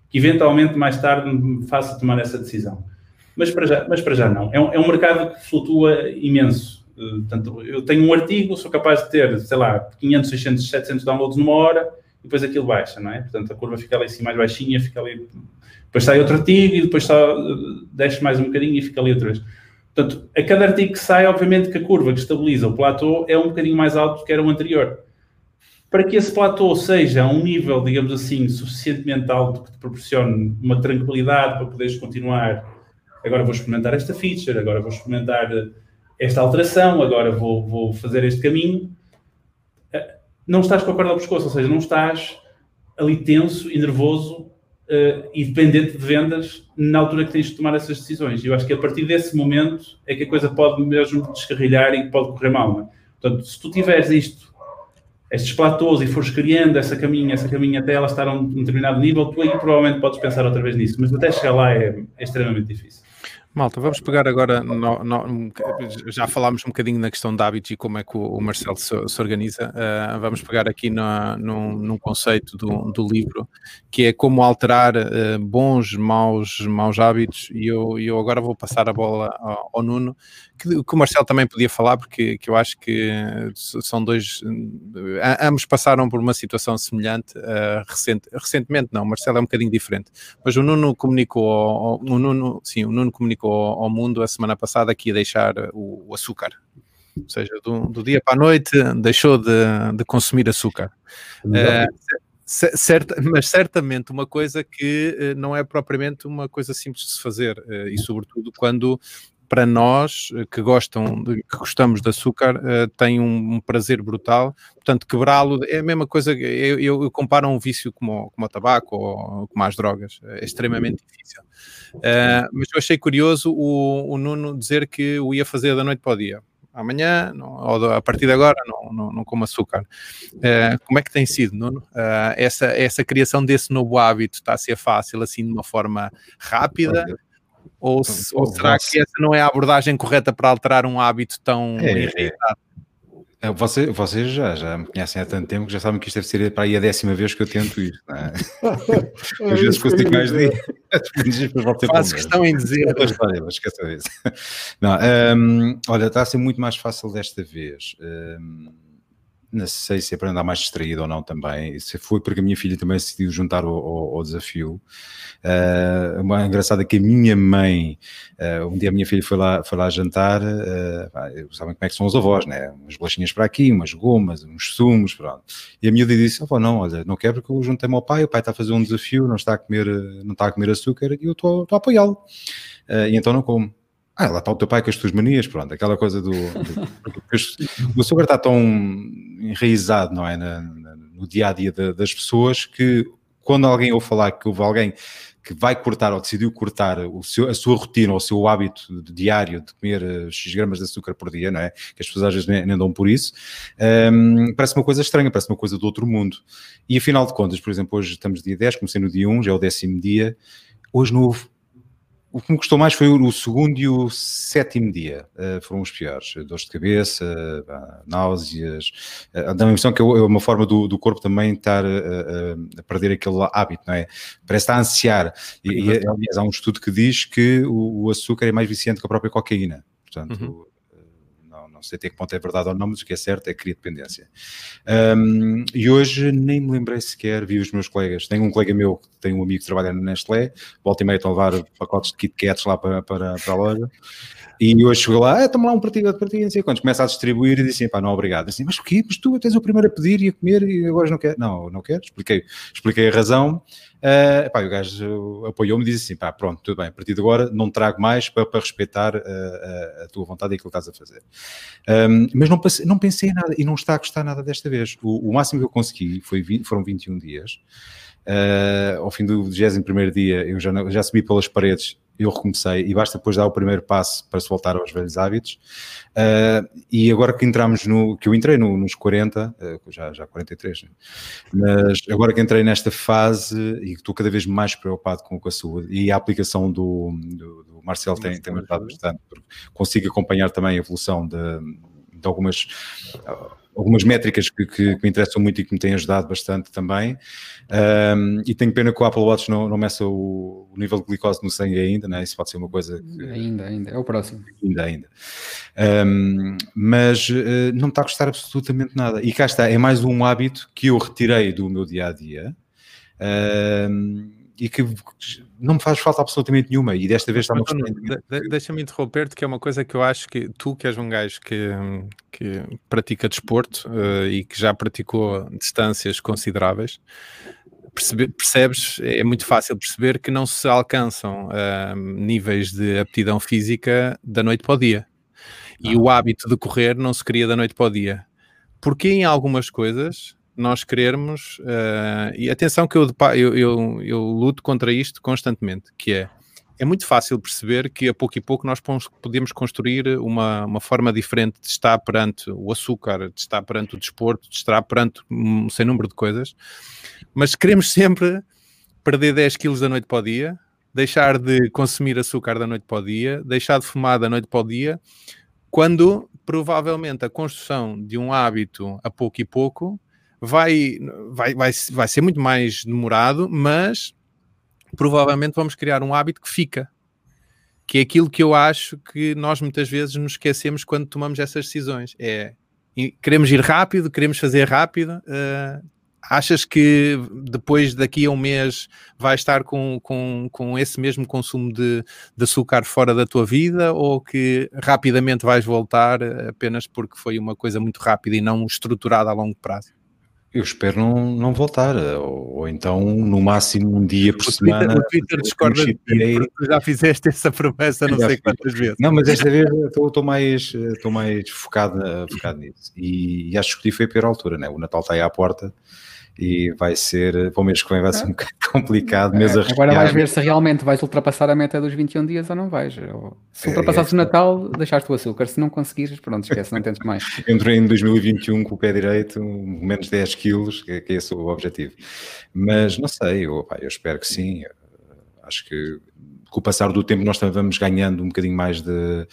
que eventualmente mais tarde me faça tomar essa decisão mas para já, mas para já não. É um, é um mercado que flutua imenso. Uh, portanto, eu tenho um artigo, sou capaz de ter, sei lá, 500, 600, 700 downloads numa hora e depois aquilo baixa, não é? Portanto, a curva fica ali assim mais baixinha, fica ali. Depois sai outro artigo e depois só uh, desce mais um bocadinho e fica ali outra vez. Portanto, a cada artigo que sai, obviamente que a curva que estabiliza o platô é um bocadinho mais alto do que era o anterior. Para que esse platô seja a um nível, digamos assim, suficientemente alto que te proporcione uma tranquilidade para poderes continuar agora vou experimentar esta feature, agora vou experimentar eh, esta alteração, agora vou, vou fazer este caminho. Eh, não estás com a corda ao pescoço, ou seja, não estás ali tenso e nervoso uh, e dependente de vendas na altura que tens de tomar essas decisões. Eu acho que a partir desse momento é que a coisa pode mesmo descarrilhar e pode correr mal. É? Portanto, se tu tiveres isto, estes platôs e fores criando essa caminha, essa caminha até ela estar a um determinado nível, tu aí provavelmente podes pensar outra vez nisso, mas até chegar lá é, é extremamente difícil. Malta, vamos pegar agora, no, no, já falámos um bocadinho na questão de hábitos e como é que o, Marcelo se, se organiza, uh, vamos pegar aqui no, num, num conceito do, do, livro, que é como alterar uh, bons, maus, maus hábitos, e eu, eu agora vou passar a bola ao, ao Nuno, que, que, o Marcelo também podia falar, porque que eu acho que são dois, ambos passaram por uma situação semelhante, uh, recente, recentemente não, o Marcelo é um bocadinho diferente, mas o Nuno comunicou, o Nuno, sim, o Nuno comunicou ao, ao mundo a semana passada que ia deixar o, o açúcar. Ou seja, do, do, dia para a noite deixou de, de consumir açúcar. Certa, mas certamente uma coisa que não é propriamente uma coisa simples de se fazer, e sobretudo quando para nós que gostam, que gostamos de açúcar, uh, tem um, um, prazer brutal. Portanto, quebrá-lo é a mesma coisa. Eu, eu, eu comparo um vício como, como o tabaco ou como as drogas. É extremamente difícil. Uh, mas eu achei curioso o, o, Nuno dizer que o ia fazer da noite para o dia. Amanhã, não, ou a partir de agora, não, não, não como açúcar. Uh, como é que tem sido, Nuno? Essa, essa criação desse novo hábito está a ser fácil, assim, de uma forma rápida? Ou, se, ou será que essa não é a abordagem correta para alterar um hábito tão é, irritado? É, você, vocês já, já me conhecem há tanto tempo que já sabem que isto deve ser para aí a décima vez que eu tento ir. É? Às vezes consigo mais de Faço questão em dizer. História, esqueça disso. Não, um, olha, está a ser muito mais fácil desta vez. Um, não sei se é para andar mais distraído ou não também. Se foi porque a minha filha também decidiu juntar ao, ao, ao desafio. Uh, uma engraçada que a minha mãe, uh, um dia a minha filha foi lá, foi lá jantar, uh, sabem como é que são os avós, né? Umas bolachinhas para aqui, umas gomas, uns sumos, pronto. E a minha disse, oh, não, olha, não quero porque eu juntei-me ao pai, o pai está a fazer um desafio, não está a comer, não está a comer açúcar e eu estou, estou a apoiá-lo. Uh, e então não como. Ah, lá está o teu pai com as tuas manias, pronto, aquela coisa do. do o açúcar está tão enraizado, não é? Na, na, no dia a dia das pessoas que quando alguém ouve falar que houve alguém que vai cortar ou decidiu cortar seu, a sua rotina ou o seu hábito diário de comer eh, X gramas de açúcar por dia, não é? Que as pessoas às vezes nem, nem dão por isso, um, parece uma coisa estranha, parece uma coisa do outro mundo. E afinal de contas, por exemplo, hoje estamos dia 10, comecei no dia 1, já é o décimo dia, hoje não houve o que me custou mais foi o segundo e o sétimo dia, uh, foram os piores. Dores de cabeça, uh, náuseas. Uh, dá a impressão que é uma forma do, do corpo também estar a perder aquele hábito, não é? Parece estar a ansiar. E, e aliás, há um estudo que diz que o, o, açúcar é mais viciante que a própria cocaína. Portanto, uhum não sei até que ponto é verdade ou não, mas o que é certo é que cria dependência. Um, e hoje nem me lembrei sequer, vi os meus colegas. Tenho um colega meu que tem um amigo que trabalha na Nestlé, volta e meia estão a levar pacotes de Kit Kats lá para, para, para a loja. E hoje chegou lá, ah, toma lá um partido de partido, não sei quantos. Começa a distribuir e diz assim, pá, não, obrigado. Assim, mas o quê? Mas tu tens o primeiro a pedir e a comer e agora não quer? Não, não quero. Expliquei, expliquei a razão. Uh, pá, o gajo apoiou-me e disse assim, pá, pronto, tudo bem, a partir de agora não trago mais para, para respeitar uh, a, a, tua vontade e aquilo que estás a fazer. Um, mas não pensei, não pensei em nada e não está a gostar nada desta vez. O, o máximo que eu consegui foi, foram 21 dias. Uh, ao fim do 21 dia eu já, já subi pelas paredes eu recomecei e basta depois dar o primeiro passo para se voltar aos velhos hábitos. Uh, e agora que entramos no, que eu entrei no, nos 40, uh, já, já 43, né? mas agora que entrei nesta fase e estou cada vez mais preocupado com, com a saúde e a aplicação do, do, do Marcel tem, tem ajudado bastante, porque consigo acompanhar também a evolução de, de algumas algumas métricas que, que, que, me interessam muito e que me têm ajudado bastante também. Um, e tenho pena que o Apple Watch não, não meça o, o, nível de glicose no sangue ainda, né? isso pode ser uma coisa que... Ainda, ainda, é o próximo. Ainda, ainda. Um, mas uh, não me está a custar absolutamente nada. E cá está, é mais um hábito que eu retirei do meu dia a dia. Um, e que não me faz falta absolutamente nenhuma e desta vez está uma de, Deixa-me interromper-te que é uma coisa que eu acho que tu que és um gajo que, que pratica desporto uh, e que já praticou distâncias consideráveis percebe, percebes, é muito fácil perceber que não se alcançam uh, níveis de aptidão física da noite para o dia. E ah. o hábito de correr não se cria da noite para o dia. Porque em algumas coisas nós querermos, uh, e atenção que eu, eu, eu, eu, luto contra isto constantemente, que é, é muito fácil perceber que a pouco e pouco nós podemos construir uma, uma forma diferente de estar perante o açúcar, de estar perante o desporto, de estar perante um sem número de coisas, mas queremos sempre perder 10 quilos da noite para o dia, deixar de consumir açúcar da noite para o dia, deixar de fumar da noite para o dia, quando provavelmente a construção de um hábito a pouco e pouco vai, vai, vai, vai ser muito mais demorado, mas provavelmente vamos criar um hábito que fica. Que é aquilo que eu acho que nós muitas vezes nos esquecemos quando tomamos essas decisões. É queremos ir rápido, queremos fazer rápido. Uh, achas que depois daqui a um mês vai estar com, com, com esse mesmo consumo de, de açúcar fora da tua vida ou que rapidamente vais voltar apenas porque foi uma coisa muito rápida e não estruturada a longo prazo? Eu espero não, não voltar, ou, ou então no máximo um dia por o semana. Twitter, o Twitter discorda de ti, já fizeste essa promessa não sei quantas vezes. Não, mas esta vez estou mais, estou mais focado, focado nisso. E, e acho que foi a pior altura, né? o Natal está aí à porta e vai ser, para o mês que vem vai ser um bocado complicado. É, agora vais ver se realmente vais ultrapassar a meta dos 21 dias ou não vais. se ultrapassares é, é, o Natal, deixaste o açúcar. Se não conseguires, pronto, esquece, não tentes mais. Entro em 2021 com o pé direito, menos 10 quilos, que, que é esse o objetivo. Mas não sei, eu, pá, eu espero que sim. Acho que com o passar do tempo nós também vamos ganhando um bocadinho mais de,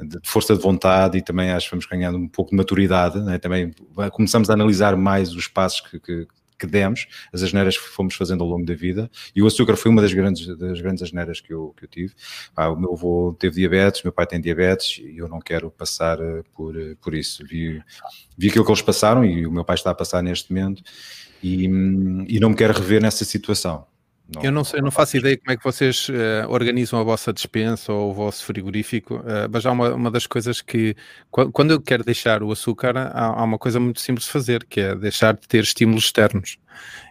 de, força de vontade e também acho que vamos ganhando um pouco de maturidade, né? também começamos a analisar mais os passos que, que, que demos, as asneiras que fomos fazendo ao longo da vida, e o açúcar foi uma das grandes, das grandes asneiras que eu, que eu tive. Ah, o meu avô teve diabetes, meu pai tem diabetes, e eu não quero passar eh, por, eh, por isso. Vi, vi aquilo que eles passaram, e o meu pai está a passar neste momento, e, hum, e não me quero rever nessa situação. Não, eu não sei, não faço ideia como é que vocês uh, organizam a vossa dispensa ou o vosso frigorífico, uh, mas há uma, uma das coisas que, quando eu quero deixar o açúcar, há, há, uma coisa muito simples de fazer, que é deixar de ter estímulos externos.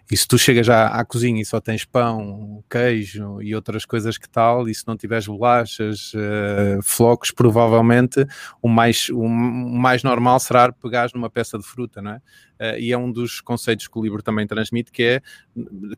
E se tu chegas à, à, cozinha e só tens pão, queijo e outras coisas que tal, e se não tiveres bolachas, uh, flocos, provavelmente o mais, o mais normal será pegar numa peça de fruta, não é? Uh, e é um dos conceitos que o livro também transmite, que é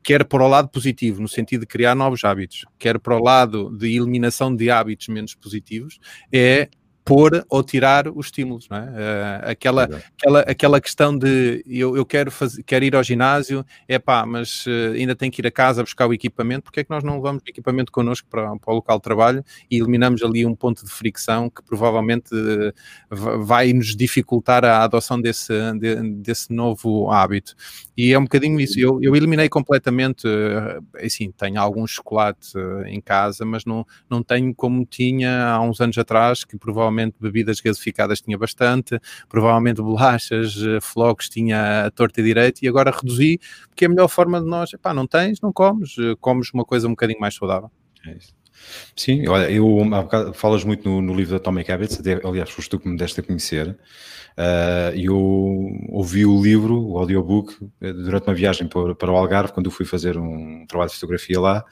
quer para o lado positivo, no sentido de criar novos hábitos, quer para o lado de eliminação de hábitos menos positivos, é pôr ou tirar os estímulos, não é? Uh, aquela, aquela, aquela questão de eu, eu quero, fazer, quero ir ao ginásio, é pá, mas uh, ainda tenho que ir a casa buscar o equipamento, porque é que nós não levamos o equipamento connosco para, para o local de trabalho e eliminamos ali um ponto de fricção que provavelmente uh, vai nos dificultar a adoção desse, de, desse novo hábito. E é um bocadinho isso. Eu, eu eliminei completamente, assim, tenho algum chocolate em casa, mas não, não tenho como tinha há uns anos atrás, que provavelmente bebidas gasificadas tinha bastante, provavelmente bolachas, eh, flocos tinha a torta e direito, e agora reduzi, porque é a melhor forma de nós, pá, não tens, não comes, eh, comes uma coisa um bocadinho mais saudável. É isso. Sim, olha, eu falas muito no, no livro da Atomic Habits, aliás, foste tu que me deste a conhecer. Uh, eu ouvi o livro, o audiobook, eh, durante uma viagem para, para o Algarve, quando eu fui fazer um trabalho de fotografia lá.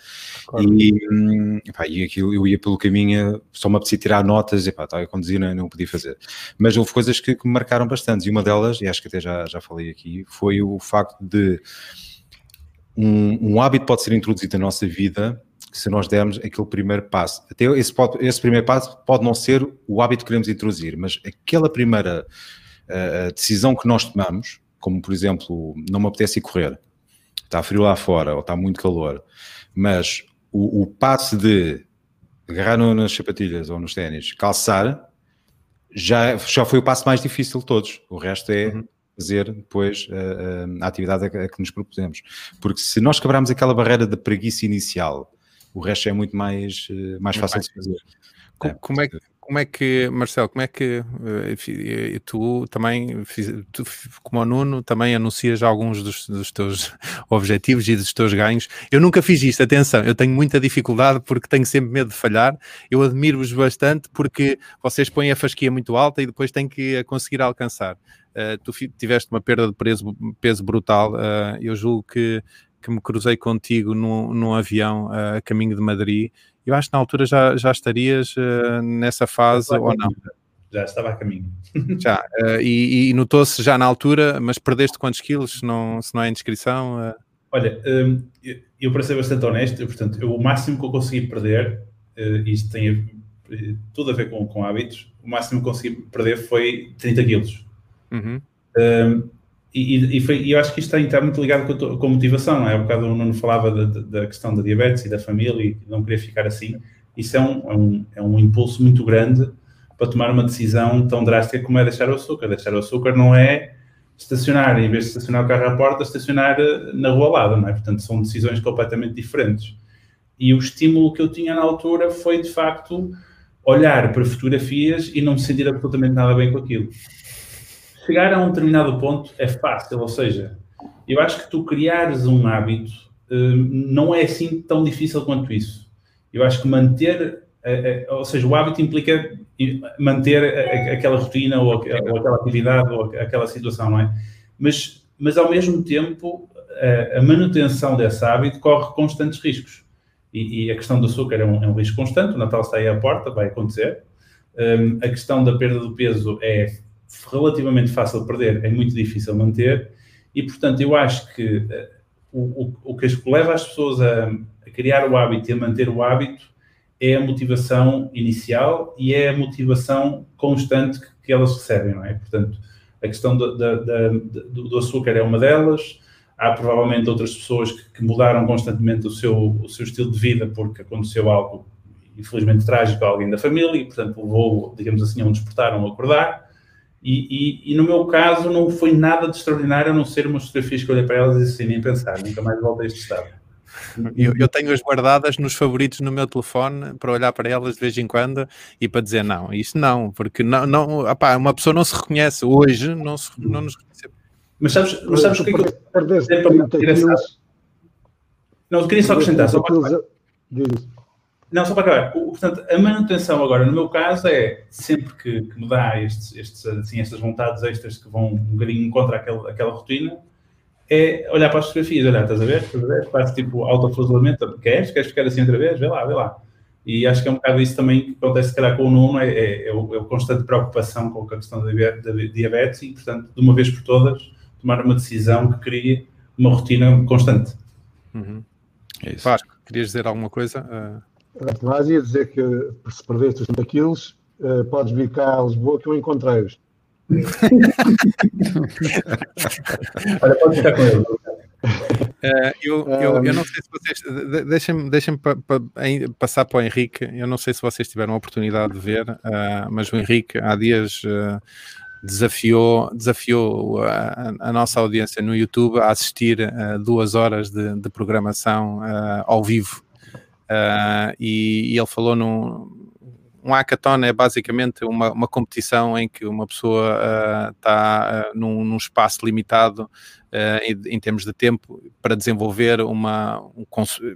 Claro. E, epá, e aquilo, eu ia pelo caminho, só me apetecia tirar notas, e pá, estava a conduzir, não, não podia fazer. Mas houve coisas que, que me marcaram bastante, e uma delas, e acho que até já, já falei aqui, foi o facto de um, um hábito pode ser introduzido na nossa vida se nós dermos aquele primeiro passo. Até esse, pode, esse primeiro passo pode não ser o hábito que queremos introduzir, mas aquela primeira uh, decisão que nós tomamos, como por exemplo, não me apetece ir correr, está frio lá fora ou está muito calor, mas o, o passo de agarrar no, nas sapatilhas ou nos ténis, calçar, já, já foi o passo mais difícil de todos. O resto é uhum. fazer depois a atividade a, a que nos propusemos. Porque se nós quebrarmos aquela barreira de preguiça inicial o resto é muito mais, eh, mais fácil de fazer. Como, é, como é que como é que, Marcelo, como é que uh, tu também, tu, como o Nuno, também anuncias alguns dos, dos, teus objetivos e dos teus ganhos? Eu nunca fiz isto, atenção, eu tenho muita dificuldade porque tenho sempre medo de falhar. Eu admiro-vos bastante porque vocês põem a fasquia muito alta e depois têm que a conseguir alcançar. Uh, tu tiveste uma perda de peso, peso brutal, uh, eu julgo que que me cruzei contigo num, num avião uh, a caminho de Madrid. Eu acho que na altura já, já estarias uh, nessa fase ou não? Já estava a caminho. Já, uh, e, e notou-se já na altura, mas perdeste quantos quilos, se não, se não é indiscrição? Olha, um, eu, eu, para ser bastante honesto, eu, portanto, eu, o máximo que eu consegui perder, isto tem tudo a ver com, com hábitos, o máximo que consegui perder foi 30 quilos. Uhum. Um, e, e, foi, e eu acho que isto está, muito ligado com, com a motivação, é? Um bocado o Nuno falava da, da, questão da diabetes e da família e não queria ficar assim. Isso é um, é um, é um impulso muito grande para tomar uma decisão tão drástica como é deixar o açúcar. Deixar o açúcar não é estacionar, em vez de estacionar o carro à porta, estacionar eh, na rua ao lado, não é? Portanto, são decisões completamente diferentes. E o estímulo que eu tinha na altura foi, de facto, olhar para fotografias e não me sentir absolutamente nada bem com aquilo chegar a um determinado ponto é fácil, ou seja, eu acho que tu criares um hábito hum, não é assim tão difícil quanto isso. Eu acho que manter, eh, eh, ou seja, o hábito implica manter aquela rotina ou aquela atividade ou aquela situação, não é? Mas, mas ao mesmo tempo, a manutenção desse hábito corre constantes riscos. E, e a questão do açúcar é um, é um, risco constante, o Natal está aí à porta, vai acontecer. Um, a questão da perda do peso é relativamente fácil de perder, é muito difícil manter, e portanto eu acho que uh, o, o, o, que leva as pessoas a, a, criar o hábito e a manter o hábito é a motivação inicial e é a motivação constante que, que elas recebem, não é? Portanto, a questão do, do, do, açúcar é uma delas, há provavelmente outras pessoas que, que mudaram constantemente o seu, o seu estilo de vida porque aconteceu algo infelizmente trágico a alguém da família e, portanto, levou, digamos assim, a um despertar, a um acordar E, e, e, no meu caso não foi nada de extraordinário a não ser umas fotografias que olhei para elas e assim nem pensar, nunca mais volto a este estado. Eu, eu tenho-as guardadas nos favoritos no meu telefone para olhar para elas de vez em quando e para dizer não, isso não, porque não, não opá, uma pessoa não se reconhece hoje, não, se, não nos reconhece. Mas sabes, mas sabes o que é que eu Não, eu queria só acrescentar, só para não, só para acabar. Portanto, a manutenção agora, no meu caso, é sempre que, que me dá estes, estes, assim, estas vontades extras que vão um bocadinho contra aquela, aquela rotina, é olhar para as fotografias, olhar, estás a ver? Estás a ver? Faz tipo autoflagelamento, queres? Queres ficar assim outra vez? Vê lá, vê lá. E acho que é um bocado isso também que acontece, se calhar, com o Nuno, é, é, é, o, é o constante preocupação com a questão da diabetes e, portanto, de uma vez por todas, tomar uma decisão que crie uma rotina constante. Uhum. É isso. Vasco, querias dizer alguma coisa? Uh... Mas ia dizer que se perdeste os 30 quilos, uh, podes vir cá a Lisboa que eu encontrei-os. Olha, pode ficar com ele. Uh, eu, eu, eu, não sei se vocês deixem-me deixem pa, pa, passar para o Henrique. Eu não sei se vocês tiveram a oportunidade de ver, uh, mas o Henrique há dias uh, desafiou, desafiou a, a, nossa audiência no YouTube a assistir a duas horas de, de programação ao vivo Uh, e, e, ele falou num. Um hackathon é basicamente uma, uma competição em que uma pessoa está uh, uh, num, num, espaço limitado em, em, termos de tempo para desenvolver uma. Um,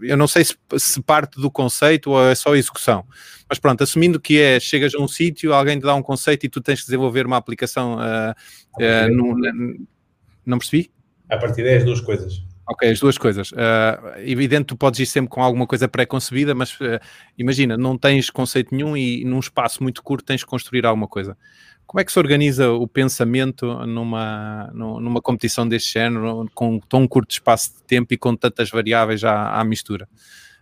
eu não sei se, se, parte do conceito ou é só execução, mas pronto, assumindo que é chegas a um sítio, alguém te dá um conceito e tu tens que desenvolver uma aplicação. No, não percebi? A partir daí as duas coisas. Ok, as duas coisas. Uh, evidente, tu podes ir sempre com alguma coisa pré-concebida, mas uh, imagina, não tens conceito nenhum e num espaço muito curto tens de construir alguma coisa. Como é que se organiza o pensamento numa, numa competição deste género, com tão curto espaço de tempo e com tantas variáveis à, à mistura?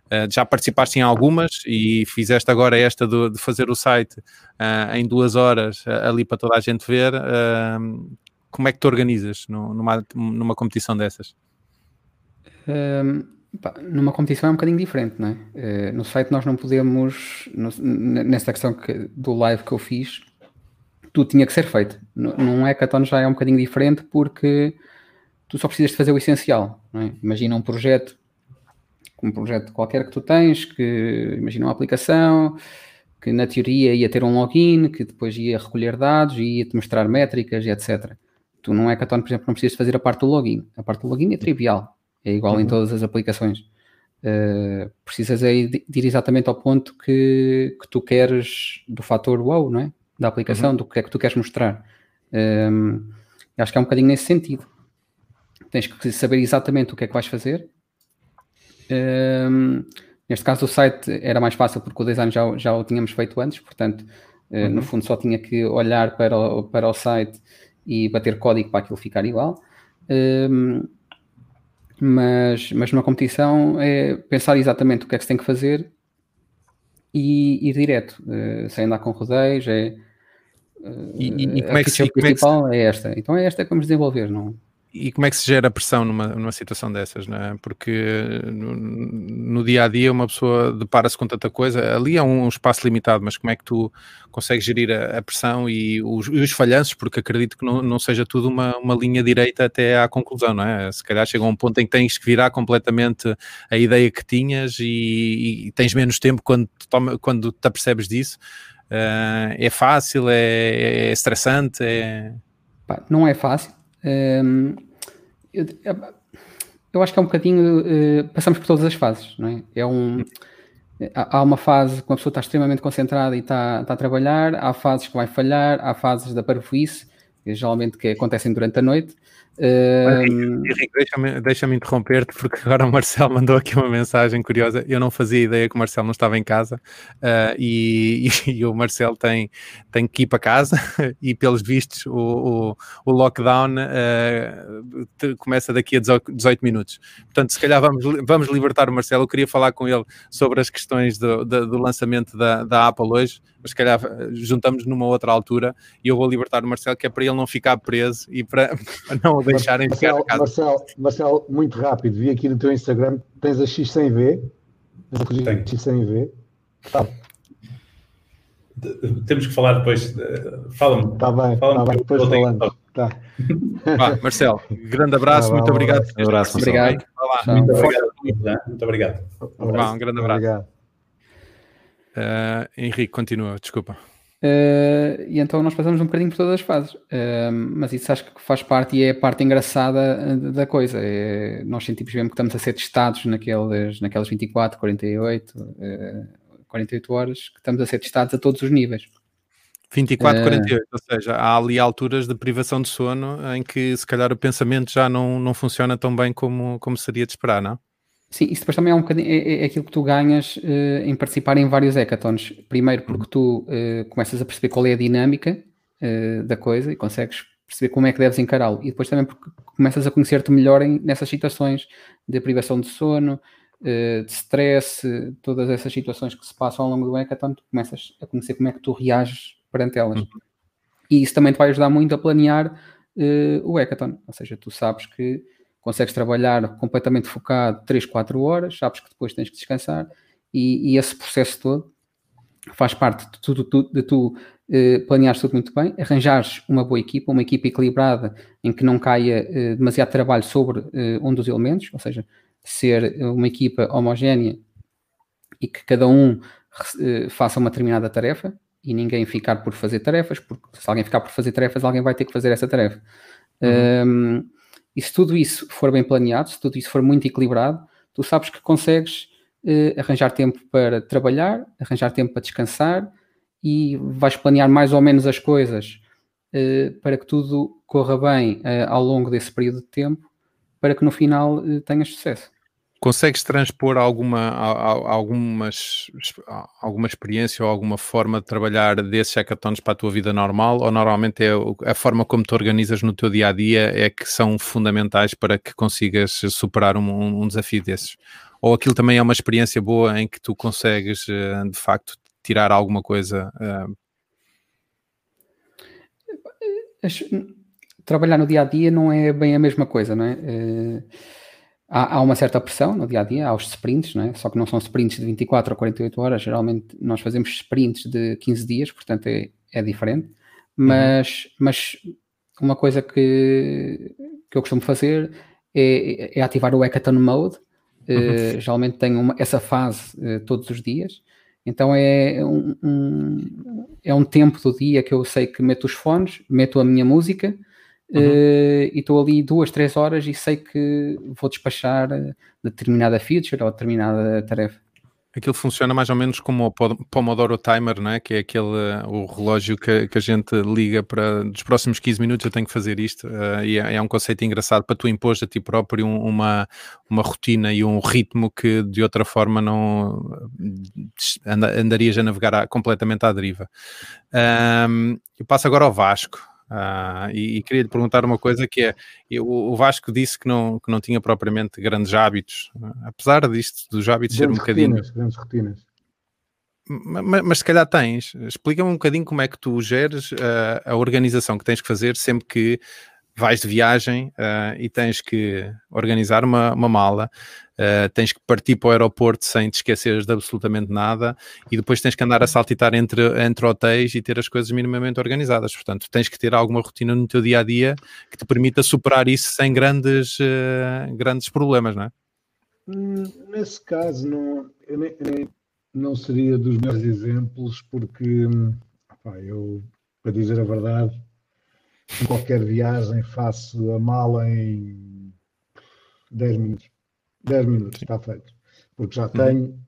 Uh, já participaste em algumas e fizeste agora esta do, de fazer o site em duas horas ali para toda a gente ver. como é que te organizas numa, numa competição dessas? Pá, numa competição é um bocadinho diferente, não é? Uh, no site nós não podemos, no, nesta questão que, do live que eu fiz, tudo tinha que ser feito. Num hackathon já é um bocadinho diferente porque tu só precisas de fazer o essencial. É? Imagina um projeto, um projeto qualquer que tu tens, que imagina uma aplicação que na teoria ia ter um login, que depois ia recolher dados ia-te mostrar métricas e etc. Tu num hackathon, por exemplo, não precisas fazer a parte do login. A parte do login é trivial é igual uhum. em todas as aplicações. Uh, precisas aí de, de ir exatamente ao ponto que, que tu queres do fator wow, não é? Da aplicação, uhum. do que é que tu queres mostrar. Um, ehm, acho que é um bocadinho nesse sentido. Tens que saber exatamente o que é que vais fazer. Um, ehm, neste caso, o site era mais fácil porque o design já, já o tínhamos feito antes, portanto, uh, uhum. no fundo, só tinha que olhar para o, para o site e bater código para aquilo ficar igual. Um, ehm, mas, mas numa competição é pensar exatamente o que é que se tem que fazer e ir direto, uh, sem andar com rodeios, é, uh, e, e, e como a é que, se, principal como é, que se... é esta. Então é esta que vamos desenvolver, não e como é que se gera pressão numa, numa situação dessas, não é? Porque no, no dia a dia uma pessoa depara-se com tanta coisa, ali é um, espaço limitado, mas como é que tu consegues gerir a, a pressão e os, e os, falhanços? Porque acredito que não, não seja tudo uma, uma linha direita até à conclusão, não é? Se calhar chega um ponto em que tens que virar completamente a ideia que tinhas e, e tens menos tempo quando, toma, quando te apercebes disso. Uh, é fácil? É, é estressante? É... Não é fácil. Um, eu, eu, acho que é um bocadinho. Uh, passamos por todas as fases, não é? É um. Há uma fase que uma pessoa está extremamente concentrada e está, está a trabalhar, há fases que vai falhar, há fases da parvoíce, geralmente que acontecem durante a noite, Henrique, deixa-me deixa interromper-te, porque agora o Marcelo mandou aqui uma mensagem curiosa. Eu não fazia ideia que o Marcelo não estava em casa uh, e, e, e, o Marcelo tem, tem que ir para casa e, pelos vistos, o, o, o lockdown uh, começa daqui a 18 minutos. Portanto, se calhar vamos, vamos libertar o Marcelo. Eu queria falar com ele sobre as questões do, do, do lançamento da, da Apple hoje, mas se calhar eh, juntamos numa outra altura e eu vou libertar o Marcelo, que é para ele não ficar preso e para, para não deixarem Marcelo, ficar Marcelo, Marcelo, muito rápido, vi aqui no teu Instagram, tens a X100V, tens a X100V. Tá. temos que falar depois. Fala-me. Está bem, está bem, depois falamos. Tá. Vá, Marcelo, grande abraço, muito obrigado. Um abraço, Obrigado. Muito obrigado. Muito obrigado. Um grande abraço. Obrigado. Uh, Henrique, continua, desculpa. Uh, e então nós passamos um bocadinho por todas as fases, uh, mas isso acho que faz parte e é a parte engraçada da coisa. É, nós sentimos mesmo que estamos a ser testados naquelas, naquelas 24, 48, uh, 48 horas, que estamos a ser testados a todos os níveis. 24, 48, ou seja, há ali alturas de privação de sono em que se calhar o pensamento já não, não funciona tão bem como, como seria de esperar, não? Sim, isso depois também é um bocadinho é, é aquilo que tu ganhas uh, em participar em vários hackathons. Primeiro porque tu uh, começas a perceber qual é a dinâmica uh, da coisa e consegues perceber como é que deves encará-lo. E depois também porque começas a conhecer-te melhor em, nessas situações de privação de sono, de stress, todas essas situações que se passam ao longo do hackathon, tu começas a conhecer como é que tu reages perante elas. Uhum. E isso também te vai ajudar muito a planear o hackathon. Ou seja, tu sabes que consegues trabalhar completamente focado 3, 4 horas, sabes que depois tens que descansar e, e esse processo todo faz parte de tu, de, de tu eh, planeares tudo muito bem, arranjares uma boa equipa, uma equipa equilibrada em que não caia eh, demasiado trabalho sobre eh, um dos elementos, ou seja, ser uma equipa homogénea e que cada um eh, faça uma determinada tarefa e ninguém ficar por fazer tarefas, porque se alguém ficar por fazer tarefas, alguém vai ter que fazer essa tarefa. Uhum. Um, e se tudo isso for bem planeado, se tudo isso for muito equilibrado, tu sabes que consegues eh, arranjar tempo para trabalhar, arranjar tempo para descansar e vais planear mais ou menos as coisas eh, para que tudo corra bem eh, ao longo desse período de tempo, para que no final eh, tenhas sucesso. Consegues transpor alguma, algumas, alguma experiência ou alguma forma de trabalhar desses hackathons para a tua vida normal? Ou normalmente é a forma como te organizas no teu dia a dia é que são fundamentais para que consigas superar um, um desafio desses? Ou aquilo também é uma experiência boa em que tu consegues eh, de facto tirar alguma coisa? Uh... Trabalhar no dia a dia não é bem a mesma coisa, não é? Há, há, uma certa pressão no dia a dia, há os sprints, não é? só que não são sprints de 24 a 48 horas, geralmente nós fazemos sprints de 15 dias, portanto é, é diferente. Mas, uhum. mas uma coisa que, que eu costumo fazer é, é ativar o Hackathon Mode. Uhum. Uh, geralmente tenho uma, essa fase uh, todos os dias. Então é um, um, é um tempo do dia que eu sei que meto os fones, meto a minha música Uhum. Uh, e estou ali duas, três horas e sei que vou despachar determinada feature ou determinada tarefa. Aquilo funciona mais ou menos como o Pomodoro Timer, não é? que é aquele o relógio que, que a gente liga para dos próximos 15 minutos eu tenho que fazer isto. Uh, e é, é, um conceito engraçado para tu impor a ti próprio uma, uma rotina e um ritmo que de outra forma não andarias a navegar completamente à deriva. Um, eu passo agora ao Vasco. Uh, e, e, queria lhe perguntar uma coisa que é, eu, o Vasco disse que não, que não tinha propriamente grandes hábitos, uh, apesar disto, dos hábitos ser um bocadinho... Rotinas, grandes rotinas. Mas, mas, se calhar tens, explica-me um bocadinho como é que tu geres uh, a organização que tens que fazer sempre que vais de viagem uh, e tens que organizar uma, uma mala, uh, tens que partir para o aeroporto sem te esqueceres de absolutamente nada e depois tens que andar a saltitar entre, entre hotéis e ter as coisas minimamente organizadas. Portanto, tens que ter alguma rotina no teu dia a dia que te permita superar isso sem grandes, uh, grandes problemas, não é? Hum, nesse caso, não, eu nem, nem, não seria dos meus exemplos, porque, hum, eu, para dizer a verdade, em qualquer viagem faço a mala em 10 minutos. 10 minutos, está feito. Porque já uhum. tenho,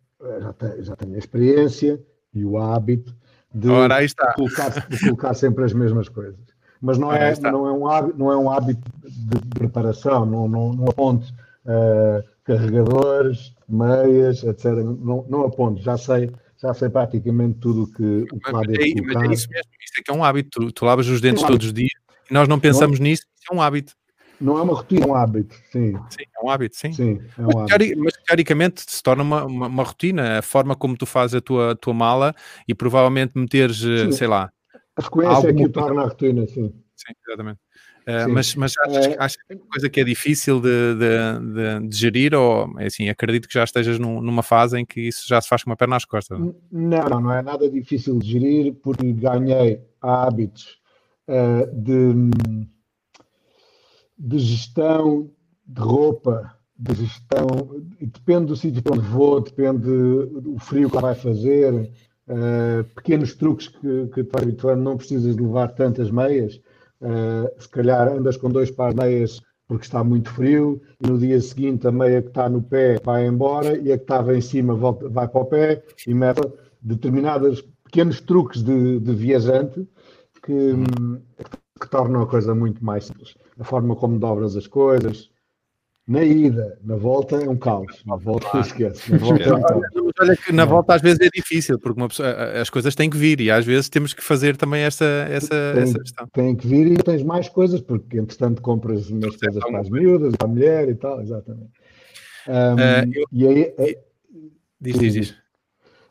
já tenho, já tenho a experiência e o hábito de, Ora, colocar, de colocar, sempre as mesmas coisas. Mas não é, não é, um, hábito, não é um hábito de preparação, não, não, não aponto uh, carregadores, meias, etc. Não, não aponto, já sei já sei praticamente tudo que, o que lá deve é, colocar. Mas é isso mesmo, isso é que é um hábito. Tu, tu lavas os dentes é um todos os dias nós não pensamos não, nisso, isso é um hábito. Não é uma rotina, é um hábito, sim. Sim, é um hábito, sim. sim é um mas, hábito. mas teoricamente se torna uma, uma, uma, rotina, a forma como tu fazes a tua, a tua mala e provavelmente meteres, eh, sim. sei lá. A frequência é que o torna a rotina, sim. Sim, exatamente. Uh, mas mas achas, é... achas que é uma coisa que é difícil de, de, de, de, gerir ou é assim, acredito que já estejas num, numa fase em que isso já se faz com uma perna nas costas? Não, não, não é nada difícil de gerir porque ganhei hábitos uh, de, de gestão de roupa, de gestão, depende do sítio para onde vou, depende do frio que vai fazer, uh, pequenos truques que, que tu habituando, não precisas de levar tantas meias, Uh, se calhar andas com dois pares de meias porque está muito frio, e no dia seguinte a meia que está no pé vai embora e a que estava em cima volta, vai para o pé e mete determinados pequenos truques de, de viajante que, que tornam a coisa muito mais simples. A forma como dobras as coisas, na ida, na volta é um caos. Na volta claro. esquece. Na volta é um caos. Olha que na volta às vezes é difícil, porque pessoa, as coisas têm que vir e às vezes temos que fazer também essa, essa, tem, essa questão. Tem que vir e tens mais coisas, porque entretanto compras umas coisas para as miúdas, para a mulher e tal, exatamente. Um, uh, eu, e aí. É, diz, diz, diz.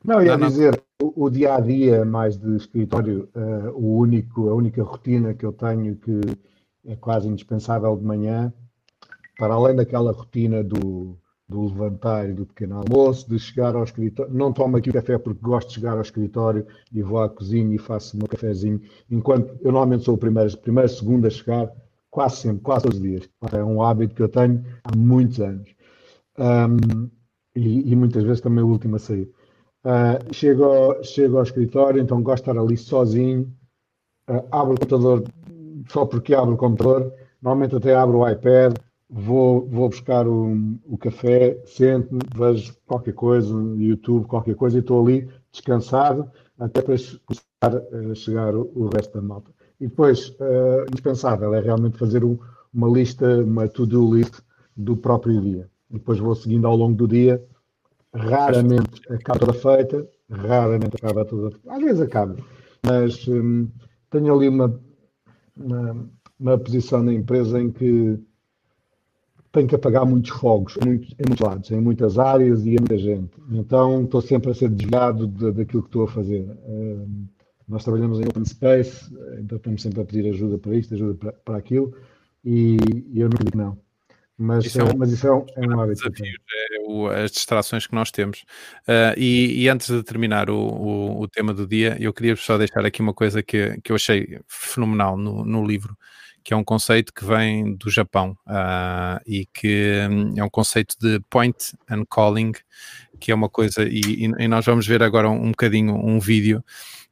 Não, ia não, dizer, não. O, dia a dia mais de escritório, uh, o único, a única rotina que eu tenho que é quase indispensável de manhã para além daquela rotina do, do levantar e do pequeno almoço, de chegar ao escritório, não tomo aqui o café porque gosto de chegar ao escritório e vou à cozinha e faço o meu cafezinho, enquanto eu normalmente sou o primeiro, primeiro segundo a chegar, quase sempre, quase todos os dias. É um hábito que eu tenho há muitos anos. Um, e, e, muitas vezes também o último a sair. Uh, chego, ao, chego ao escritório, então gosto de estar ali sozinho, uh, abro o computador só porque abro o computador, normalmente até abro o iPad, vou, vou buscar o, o café, sento-me, vejo qualquer coisa YouTube, qualquer coisa, e estou ali descansado até para começar a chegar o, o resto da malta. E depois, uh, indispensável é realmente fazer um, uma lista, uma to-do list do próprio dia. E depois vou seguindo ao longo do dia. Raramente acaba toda feita, raramente acaba toda. Às vezes acaba, mas um, tenho ali uma, uma, uma posição na empresa em que tenho que apagar muitos fogos em muitos, em muitos lados, em muitas áreas e em muita gente. Então estou sempre a ser desviado de, daquilo que estou a fazer. Uh, nós trabalhamos em open space, então estamos sempre a pedir ajuda para isto, ajuda para, para aquilo, e, e eu não digo não. Mas isso é um, mas isso é um, é um hábito. Desafio, é o, as distrações que nós temos. Uh, e, e, antes de terminar o, o, o, tema do dia, eu queria só deixar aqui uma coisa que, que eu achei fenomenal no, no livro, que é um conceito que vem do Japão uh, e que um, é um conceito de point and calling, que é uma coisa, e, e nós vamos ver agora um, um bocadinho um vídeo,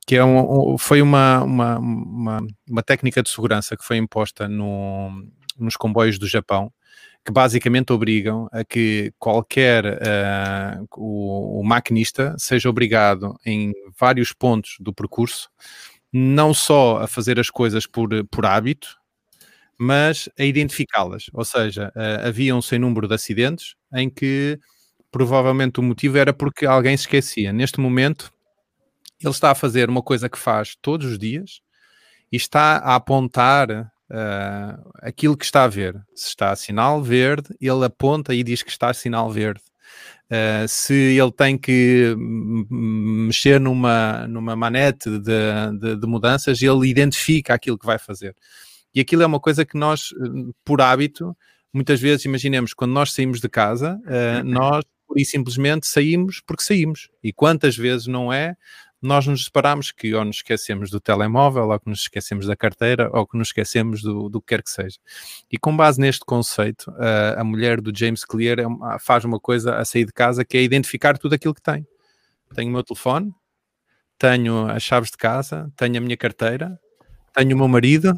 que é um, foi uma, uma, uma, uma, técnica de segurança que foi imposta no, nos comboios do Japão, que basicamente obrigam a que qualquer uh, o, o maquinista seja obrigado em vários pontos do percurso não só a fazer as coisas por, por hábito, mas a identificá-las. Ou seja, uh, havia um sem número de acidentes em que provavelmente o motivo era porque alguém se esquecia. Neste momento, ele está a fazer uma coisa que faz todos os dias e está a apontar uh, aquilo que está a ver. Se está a sinal verde, ele aponta e diz que está a sinal verde. Uh, se ele tem que mexer numa, numa manete de, de, de mudanças, ele identifica aquilo que vai fazer. E aquilo é uma coisa que nós, por hábito, muitas vezes, imaginemos, quando nós saímos de casa, uh, nós e simplesmente saímos porque saímos. E quantas vezes não é, nós nos deparamos que ou nos esquecemos do telemóvel, ou que nos esquecemos da carteira, ou que nos esquecemos do, do que quer que seja. E com base neste conceito, uh, a mulher do James Clear é faz uma coisa a sair de casa que é identificar tudo aquilo que tem. Tenho o meu telefone, tenho as chaves de casa, tenho a minha carteira, tenho o meu marido,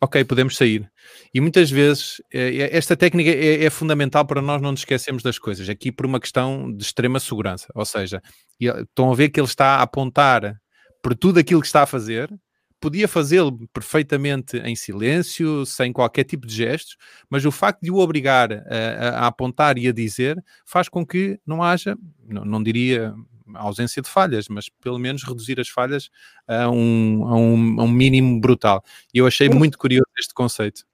ok, podemos sair. E muitas vezes eh, eh, esta técnica é, é, fundamental para nós não nos esquecermos das coisas, aqui por uma questão de extrema segurança. Ou seja, estão a ver que ele está a apontar por tudo aquilo que está a fazer, podia fazê-lo perfeitamente em silêncio, sem qualquer tipo de gestos, mas o facto de o obrigar a, a apontar e a dizer faz com que não haja, não, não diria ausência de falhas, mas pelo menos reduzir as falhas a um, a um, a um mínimo brutal. E eu achei eu muito curioso este conceito.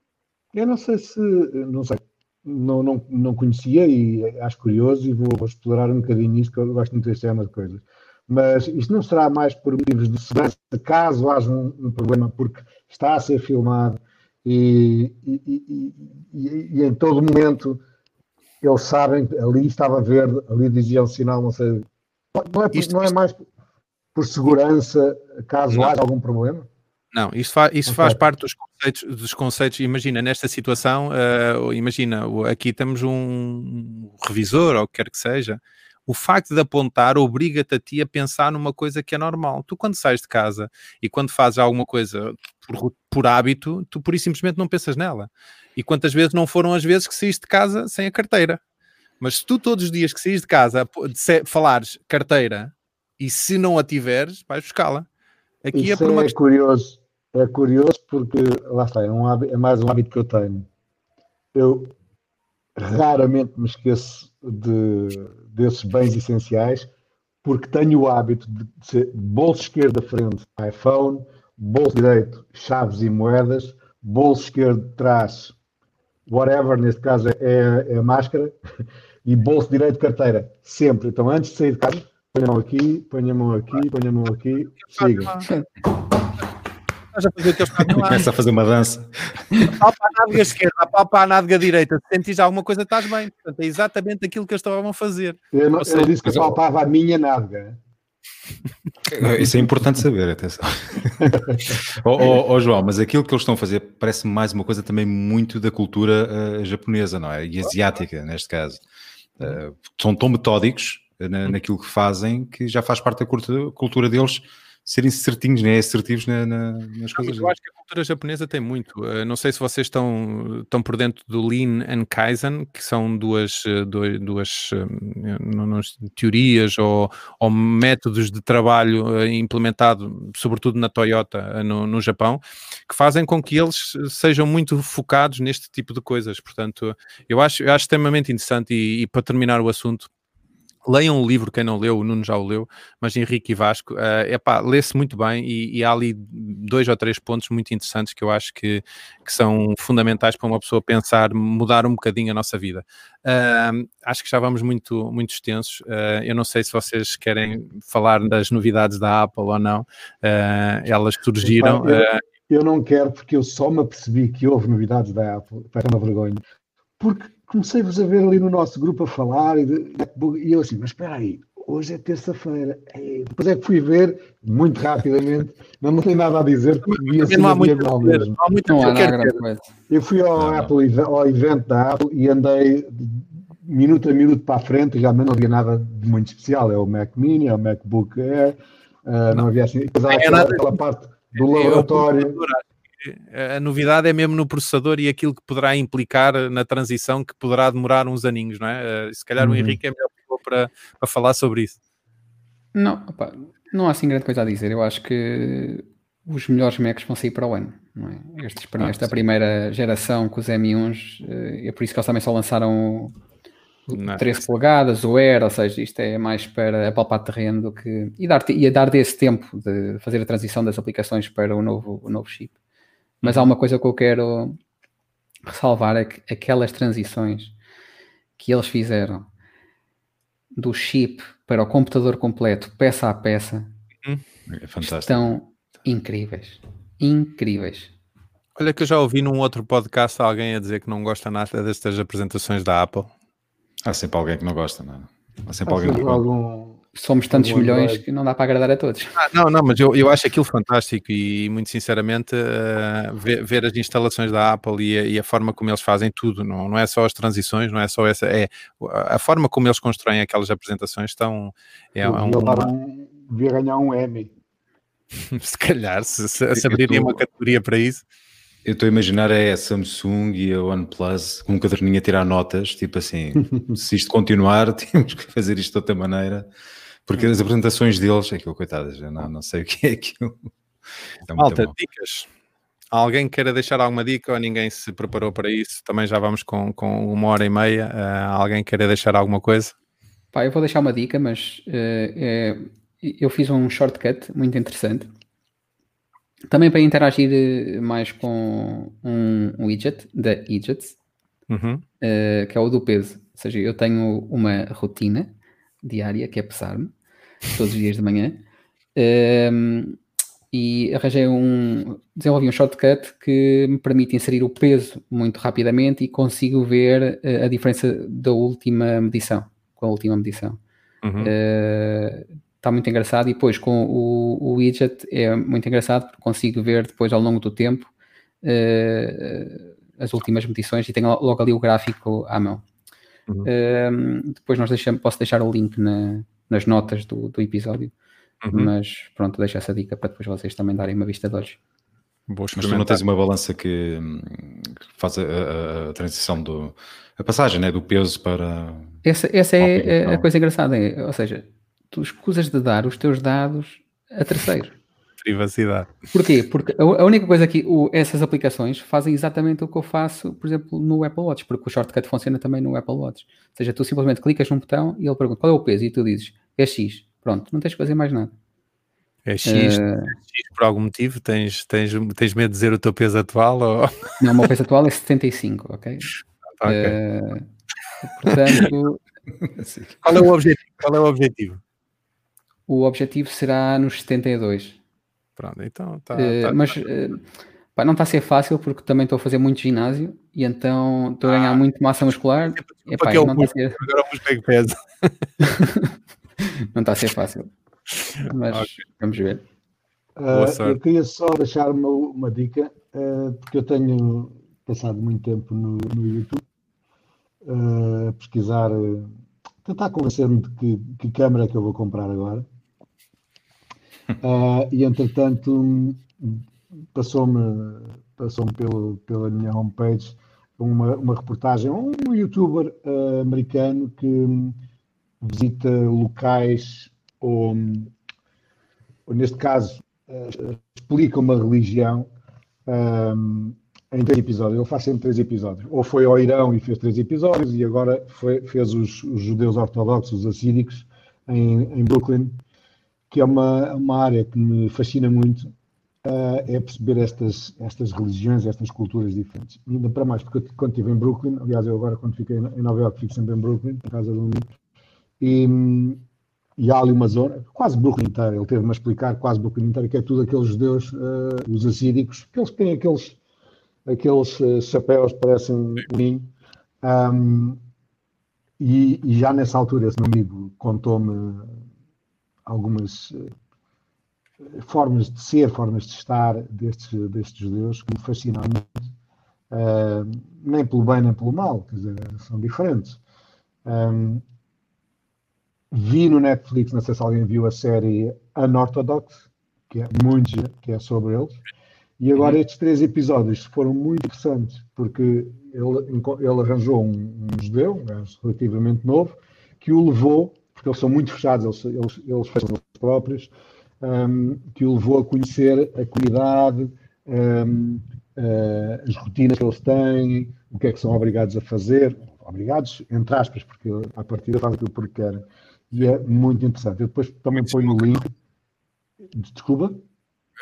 Eu não sei se, não sei, não, não, não conhecia e acho curioso e vou, vou explorar um bocadinho isto, que eu gosto muito deste tema de coisas. Mas isto não será mais por motivos de segurança, caso haja um, um problema, porque está a ser filmado e, e, e, e em todo momento eles sabem que ali estava verde, ali dizia o sinal, não sei. Não é, isto, não é mais por segurança, caso não. haja algum problema? Não, isso, fa isso okay. faz parte dos conceitos, dos conceitos. Imagina, nesta situação, uh, imagina, aqui temos um revisor, ou o que quer que seja. O facto de apontar obriga-te a ti a pensar numa coisa que é normal. Tu, quando sais de casa e quando fazes alguma coisa por, por hábito, tu por simplesmente não pensas nela. E quantas vezes não foram as vezes que saíste de casa sem a carteira? Mas se tu todos os dias que saís de casa falares carteira e se não a tiveres, vais buscá-la. Aqui é Isso é, uma... é curioso é curioso porque, lá está, é, um hábito, é mais um hábito que eu tenho. Eu raramente me esqueço de, desses bens essenciais porque tenho o hábito de ser bolso esquerdo da frente, iPhone, bolso direito, chaves e moedas, bolso esquerdo de trás, whatever, neste caso é, é a máscara, e bolso direito, carteira, sempre. Então, antes de sair de casa, ponha a mão aqui, ponha a mão aqui, ponha a mão aqui, siga. Estás a fazer o que eles Começa a fazer uma dança. Palpa a nádega esquerda, palpa a nádega direita. Se sentires alguma coisa, estás bem. Portanto, é exatamente aquilo que eles estavam a fazer. Eu, não, seja, eu disse que palpava a minha nádega. Isso é importante saber, atenção. oh, oh, oh, João, mas aquilo que eles estão a fazer parece-me mais uma coisa também muito da cultura uh, japonesa, não é? E asiática, neste caso. Uh, são tão metódicos na, naquilo que fazem que já faz parte da cultura deles serem certinhos, né? assertivos na, na, nas coisas. Eu acho que a cultura japonesa tem muito. Uh, não sei se vocês estão, estão por dentro do Lean and Kaizen, que são duas, uh, duas, duas uh, teorias ou, ou, métodos de trabalho implementado, sobretudo na Toyota, no, no Japão, que fazem com que eles sejam muito focados neste tipo de coisas. Portanto, eu acho, eu acho extremamente interessante e, e para terminar o assunto, Leiam o livro, quem não leu, o Nuno já o leu, mas Henrique e Vasco, uh, epá, lê-se muito bem e, e, há ali dois ou três pontos muito interessantes que eu acho que, que são fundamentais para uma pessoa pensar, mudar um bocadinho a nossa vida. Uh, acho que já vamos muito, muito extensos. Uh, eu não sei se vocês querem falar das novidades da Apple ou não. Uh, elas surgiram. Eu, eu, não quero, porque eu só me apercebi que houve novidades da Apple. Foi uma vergonha. Porque comecei-vos a ver ali no nosso grupo a falar e, de, e eu assim, mas espera aí, hoje é terça-feira. Depois é que fui ver, muito rapidamente, não, não tem nada a dizer, porque devia ser não diagonal mesmo. Não há muito não há Eu fui ao, não, Apple, ao evento da Apple e andei minuto a minuto para a frente, já não havia nada de muito especial. É o Mac Mini, é o MacBook Air, uh, não. havia assim, depois há aquela, aquela parte do laboratório a novidade é mesmo no processador e aquilo que poderá implicar na transição que poderá demorar uns aninhos, não é? Eh, se calhar uhum. o Henrique é melhor para, para falar sobre isso. Não, opa, não há assim grande coisa a dizer. Eu acho que os melhores Macs vão sair para o ano. Não é? Estes, ah, esta sim. primeira geração com os M1s, eh, é por isso que eles também só lançaram não, 13 polegadas, o Air, ou seja, isto é mais para apalpar terreno do que. E dar, e dar desse tempo de fazer a transição das aplicações para o novo, o novo chip. Mas há uma coisa que eu quero ressalvar: é que aquelas transições que eles fizeram do chip para o computador completo, peça a peça, uhum. é estão incríveis. Incríveis. Olha que eu já ouvi num outro podcast alguém a dizer que não gosta nada destas apresentações da Apple. Há sempre alguém que não gosta, não é? Há sempre Há alguém que algum, somos tantos milhões que não dá para agradar a todos. Ah, não, não, mas eu, eu acho aquilo fantástico e muito sinceramente uh, ver, ver, as instalações da Apple e a, e a, forma como eles fazem tudo, não, não é só as transições, não é só essa, é a forma como eles constroem aquelas apresentações estão. É, é um, um, devia ganhar um Emmy. se calhar, se, se, se abriria uma categoria para isso. Eu estou a imaginar é a Samsung e a OnePlus com um caderninho a tirar notas, tipo assim, se isto continuar, temos que fazer isto de outra maneira. Porque as apresentações deles, aquilo, coitadas, eu não, não sei o que é aquilo. É Malta, dicas. Alguém queira deixar alguma dica ou ninguém se preparou para isso? Também já vamos com, com uma hora e meia. Uh, alguém queira deixar alguma coisa? Pá, eu vou deixar uma dica, mas uh, é, eu fiz um shortcut muito interessante. Também para interagir eh, mais com um widget da Edgets, uhum. uh, que é o do peso. Ou seja, eu tenho uma rotina diária, que é pesar-me, todos os dias de manhã. Um, e arranjei um, desenvolvi um shortcut que me permite inserir o peso muito rapidamente e consigo ver uh, a diferença da última medição, com a última medição. Uhum. Está uh, muito engraçado e depois com o, o, widget é muito engraçado porque consigo ver depois ao longo do tempo uh, as últimas medições e tenho logo ali o gráfico à mão. Uhum. depois nós deixamos, posso deixar o link na, nas notas do, do episódio. Uhum. Mas pronto, deixo essa dica para depois vocês também darem uma vista de olhos. Mas tu não tens uma balança que, que faz a, a, a, transição do a passagem né, do peso para. Essa, essa é a, a coisa engraçada, é, ou seja, tu escusas de dar os teus dados a terceiro. Privacidade. Porquê? Porque a única coisa que o, essas aplicações fazem exatamente o que eu faço, por exemplo, no Apple Watch, porque o shortcut funciona também no Apple Watch. Ou seja, tu simplesmente clicas num botão e ele pergunta qual é o peso e tu dizes é X. Pronto, não tens que fazer mais nada. É X, é X por algum motivo? Tens, tens, tens medo de dizer o teu peso atual? Ou... Não, o meu peso atual é 75, ok? okay. Uh, portanto. Qual é o objetivo? Qual é o objetivo? O objetivo será nos 72. Pronto, então tá, uh, tá, Mas pá, não está a ser fácil porque também estou a fazer muito ginásio e então estou a ganhar ah, muito massa muscular. É, pá, não está a ser... Agora o peso. não está a ser fácil. Mas okay. vamos ver. Uh, eu queria só deixar uma, uma dica, uh, porque eu tenho passado muito tempo no, no YouTube uh, a pesquisar, tentar convencer-me de que, que câmera é que eu vou comprar agora. E entretanto passou-me passou pelo, pela minha homepage uma, uma reportagem, um youtuber americano que visita locais ou, ou neste caso, uh, explica uma religião um, em três episódios. Ele faz sempre três episódios. Ou foi ao Irão e fez três episódios, e agora foi, fez os, os, judeus ortodoxos, os assíricos, em, em, Brooklyn, que é uma, uma área que me fascina muito. Uh, é perceber estas, estas religiões, estas culturas diferentes. E ainda para mais, porque quando estive em Brooklyn, aliás, eu agora, quando fiquei em Nova York, fico sempre em Brooklyn, na casa de um amigo, e, e há ali uma zona, quase Brooklyn inteira, ele teve-me a explicar quase Brooklyn inteira, que é tudo aqueles judeus, uh, os assíricos, que eles têm aqueles, aqueles uh, chapéus parecem um ninho. Um, e, e, já nessa altura, esse meu amigo contou-me algumas uh, formas de ser, formas de estar destes, destes judeus que me fascinam muito. nem pelo bem nem pelo mal, quer dizer, são diferentes. Um, Vi no Netflix, não sei se alguém viu a série Unorthodox, que é muito que é sobre eles. E agora estes três episódios foram muito interessantes, porque ele, ele arranjou um, um judeu, um relativamente novo, que o levou, porque eles são muito fechados, eles, eles, eles fecham os próprios, um, que o levou a conhecer a comunidade, um, uh, as rotinas que eles têm, o que é que são obrigados a fazer, obrigados, entre aspas, porque a partir fazem aquilo porque querem e é muito interessante. Eu depois também ponho o link. Desculpa?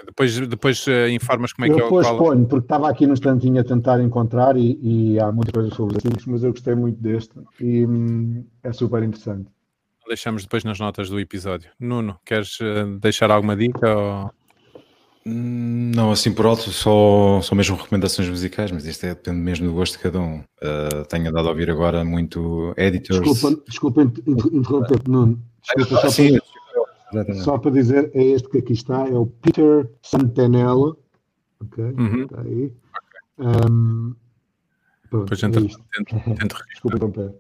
Depois, depois uh, informas como é eu que é o Depois ponho, porque estava aqui no instantinho a tentar encontrar e, e há muita coisa sobre os assuntos, mas eu gostei muito deste e hum, é super interessante. Deixamos depois nas notas do episódio. Nuno, queres uh, deixar alguma dica? Ou... Não, assim por alto, só, só mesmo recomendações musicais, mas isto é, depende mesmo do gosto de cada um. Uh, tenho andado a ouvir agora muito editors. Desculpa, desculpa interromper-te, Nuno. Desculpa, só, Sim, para, só para dizer, é este que aqui está, é o Peter Santanello. Ok, uhum. está aí. Um, pronto, Depois tento, é tento, tento Desculpa interromper.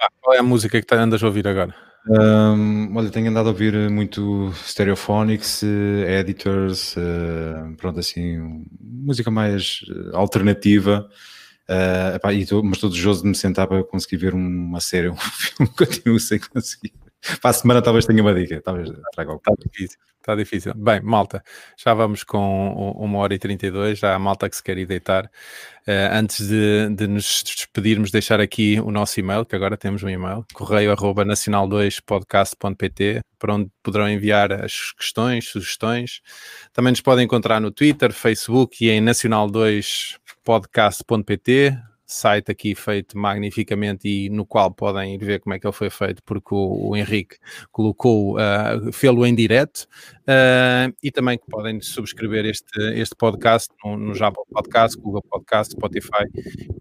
Ah, qual é a música que tá, andas a ouvir agora? Um, olha, tenho andado a ouvir muito Stereophonics, uh, Editors, uh, pronto, assim, música mais eh, alternativa. Uh, epá, tô, mas estou desejoso de me sentar para conseguir ver uma série, um filme, continuo sem conseguir. Para a semana talvez tenha uma dica, talvez traga algo. Está difícil, está difícil. Bem, malta, já vamos com uma hora e 32, já há malta que se quer ir deitar. Uh, antes de, de, nos despedirmos, deixar aqui o nosso e-mail, que agora temos um e-mail, correio arroba nacional2podcast.pt, para onde poderão enviar as questões, sugestões. Também nos podem encontrar no Twitter, Facebook e em nacional2podcast.pt site aqui feito magnificamente e no qual podem ir ver como é que ele foi feito, porque o, o Henrique colocou, uh, fê-lo em direto, uh, e também que podem subscrever este, este podcast no, no Java Podcast, Google Podcast, Spotify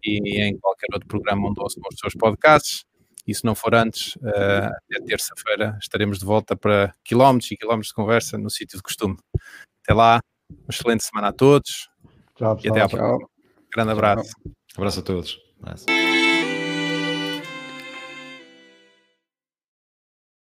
e em qualquer outro programa onde ouçam os seus podcasts. E se não for antes, uh, até terça-feira estaremos de volta para quilómetros e quilómetros de conversa no sítio de costume. Até lá, uma excelente semana a todos Tchau, e até à próxima. Grande abraço. Abraço a todos. Abraço.